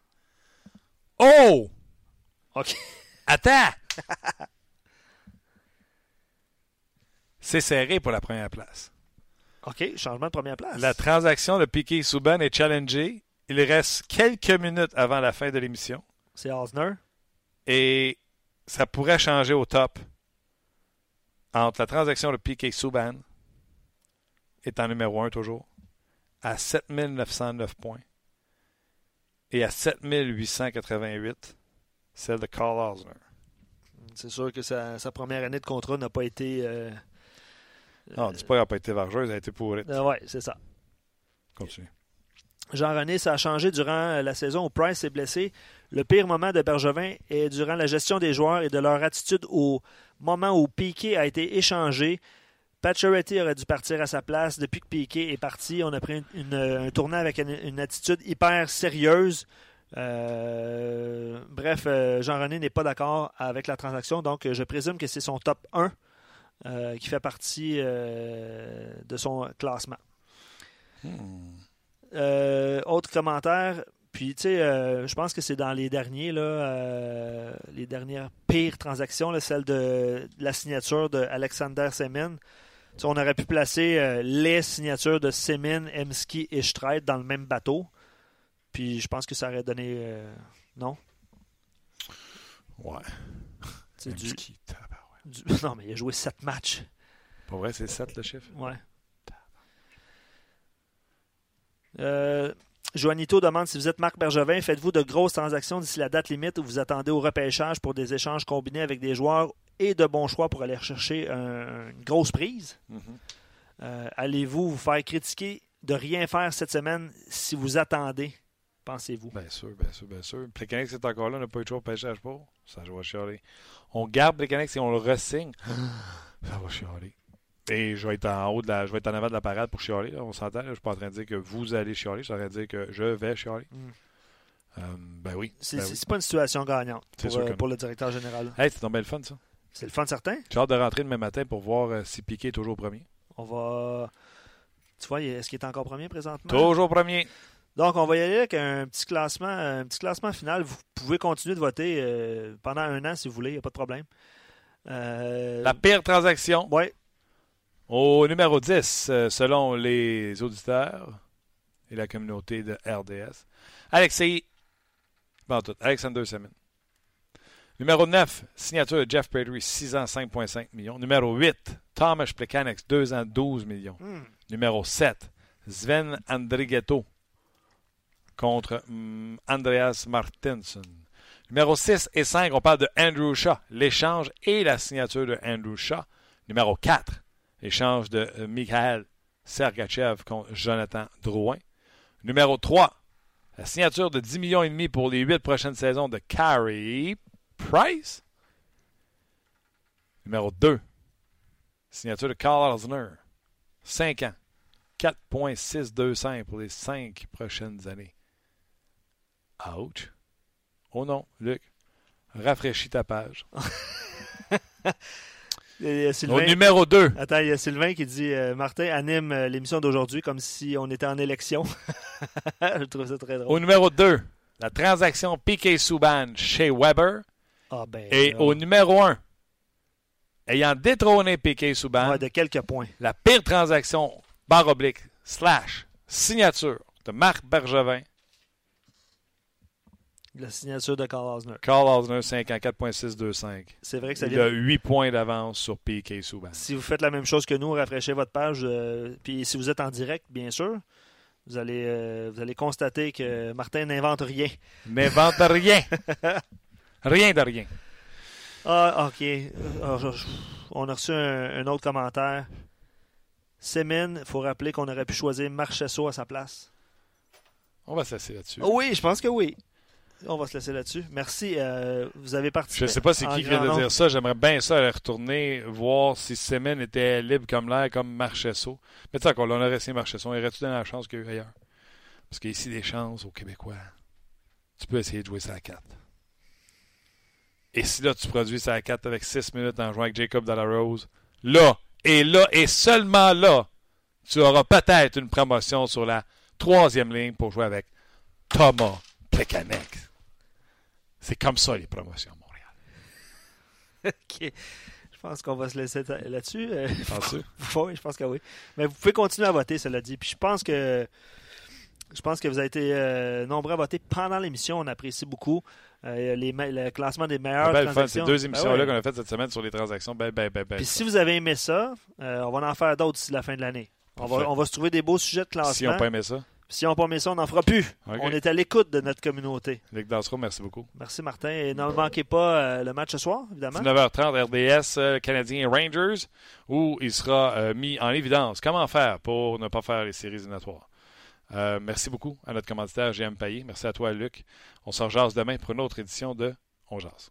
Oh! OK. Attends! C'est serré pour la première place. OK, changement de première place. La transaction de Piquet Souban est challengée. Il reste quelques minutes avant la fin de l'émission. C'est Osner. Et ça pourrait changer au top entre la transaction de Piquet Souban, étant numéro 1 toujours, à 7909 points, et à 7888, celle de Carl Osner. C'est sûr que sa, sa première année de contrat n'a pas été. euh, Non, dis pas qu'elle n'a pas été vargeuse, elle a été pourrite. euh, ouais, c'est ça. Continue. Jean-René, ça a changé durant la saison où Price s'est blessé. Le pire moment de Bergevin est durant la gestion des joueurs et de leur attitude au moment où Piquet a été échangé. Pacioretty aurait dû partir à sa place. Depuis que Piquet est parti, on a pris une- un tournant avec une, attitude hyper sérieuse. Euh, bref, euh, Jean-René n'est pas d'accord avec la transaction, donc je présume que c'est son top 1 euh, qui fait partie de son classement. Euh, autre commentaire. Puis, tu sais, euh, je pense que c'est dans les derniers, là, euh, les dernières pires transactions, là, celle de, de la signature de Alexander Semin. On aurait pu placer les signatures de Semin, Emski et Streit dans le même bateau. Puis, je pense que ça aurait donné. non? Ouais. C'est du, du- Non, mais il a joué sept matchs. Pour vrai, c'est 7 le chiffre? Ouais. Euh, Joanito demande si vous êtes Marc Bergevin, faites-vous de grosses transactions d'ici la date limite ou vous attendez au repêchage pour des échanges combinés avec des joueurs et de bons choix pour aller rechercher un- une grosse prise? Euh, Allez-vous vous faire critiquer de rien faire cette semaine si vous attendez, pensez-vous? Bien sûr, bien sûr, bien sûr. Plekanec, c'est encore là, on n'a pas eu de choix de pêchage pour. Ça, je vais chialer. On garde Plekanec si on le ressigne. Ça va chialer. Et je vais être en haut de la, je vais être en avant de la parade pour chialer. là, on s'entend. Je ne suis pas en train de dire que vous allez chialer. Je suis en train de dire que je vais chialer. Mm. Euh, ben oui. C'est ben oui. c'est pas une situation gagnante pour, euh, pour le directeur général. Hey, c'est tombé le fun, ça. C'est le fun certain. J'ai hâte de rentrer demain matin pour voir euh, si Piqué est toujours premier. On va. Tu vois, est-ce qu'il est encore premier présentement? Toujours premier. Donc, on va y aller avec un petit classement, un petit classement final. Vous pouvez continuer de voter euh, pendant un an si vous voulez, il n'y a pas de problème. Euh, La pire transaction. ouais, Au numéro 10, euh, selon les auditeurs et la communauté de RDS, Alexei, bon, tout, Alexander Semin. Numéro 9, signature de Jeff Petrie, 6 ans, 5,5 millions. Numéro 8, Thomas Plekanec, 2 ans, 12 millions. Hmm. Numéro 7, Sven Andrighetto contre hum, Andreas Martinsson. Numéro 6 et 5, on parle de Andrew Shaw, l'échange et la signature de Andrew Shaw. Numéro 4, l'échange de euh, Mikhail Sergachev contre Jonathan Drouin. Numéro 3, la signature de 10 millions pour les 8 prochaines saisons de Carey Price. Numéro 2, signature de Carl Osner. 5 ans. 4,625 pour les 5 prochaines années. Ouch. Oh non, Luc. Rafraîchis ta page. a Au numéro 2, Attends, il y a Sylvain qui dit euh, Martin anime euh, l'émission d'aujourd'hui comme si on était en élection. Je trouve ça très au drôle. numéro 2, la transaction Piquet Souban chez Weber. Ah, ben, Et au numéro 1, ayant détrôné Piquet Souban, Ouais, de quelques points. la pire transaction, barre oblique, slash, signature de Marc Bergevin, La signature de Carl Osner. Carl Osner, 5 ans, 4,625. C'est vrai que ça Il vient. a 8 points d'avance sur Piquet Souban. Si vous faites la même chose que nous, rafraîchez votre page. euh, puis si vous êtes en direct, bien sûr, vous allez, euh, vous allez constater que Martin n'invente rien. N'invente rien. rien de rien. Ah, ok. Ah, on a reçu un, un autre commentaire. Semin, il faut rappeler qu'on aurait pu choisir Marchesso à sa place. On va s'asseoir là-dessus. oui, je pense que oui. On va se laisser là-dessus. Merci. Euh, vous avez participé. Je ne sais pas c'est qui qui vient de dire ça. J'aimerais bien ça aller retourner voir si Semen était libre comme l'air, comme Marchesso. Mais tu sais, qu'on aurait essayé Marchesso, il aurait-tu donné la chance qu'il y a eu ailleurs? Parce qu'il y a ici des chances aux Québécois. Tu peux essayer de jouer ça à 4. Et si là, tu produis ça à 4 avec 6 minutes en jouant avec Jacob Rose, là, et là, et seulement là, tu auras peut-être une promotion sur la troisième ligne pour jouer avec Thomas Plekanec. C'est comme ça les promotions à Montréal. OK. Je pense qu'on va se laisser là-dessus. Euh, oui, je pense que oui. Mais vous pouvez continuer à voter, cela dit. Puis je pense que je pense que vous avez été euh, nombreux à voter pendant l'émission. On apprécie beaucoup euh, les le classement des meilleures Ah ben, transactions. deux Ben émissions-là ouais. qu'on a faites cette semaine sur les transactions, ben, ben, ben, ben. Puis si vous avez aimé ça, euh, on va en faire d'autres d'ici la fin de l'année. On va, on va se trouver des beaux sujets de classement. si on pas aimé ça, Si on n'a pas ça, on n'en fera plus. On est à l'écoute de notre communauté. Luc Dansereau, merci beaucoup. Merci Martin. Et ne manquez pas euh, le match ce soir, évidemment. 19h30 RDS euh, Canadien Rangers, où il sera euh, mis en évidence comment faire pour ne pas faire les séries éliminatoires? Euh, merci beaucoup à notre commanditaire GM Payet. Merci à toi, Luc. On se rejase demain pour une autre édition de On Jase.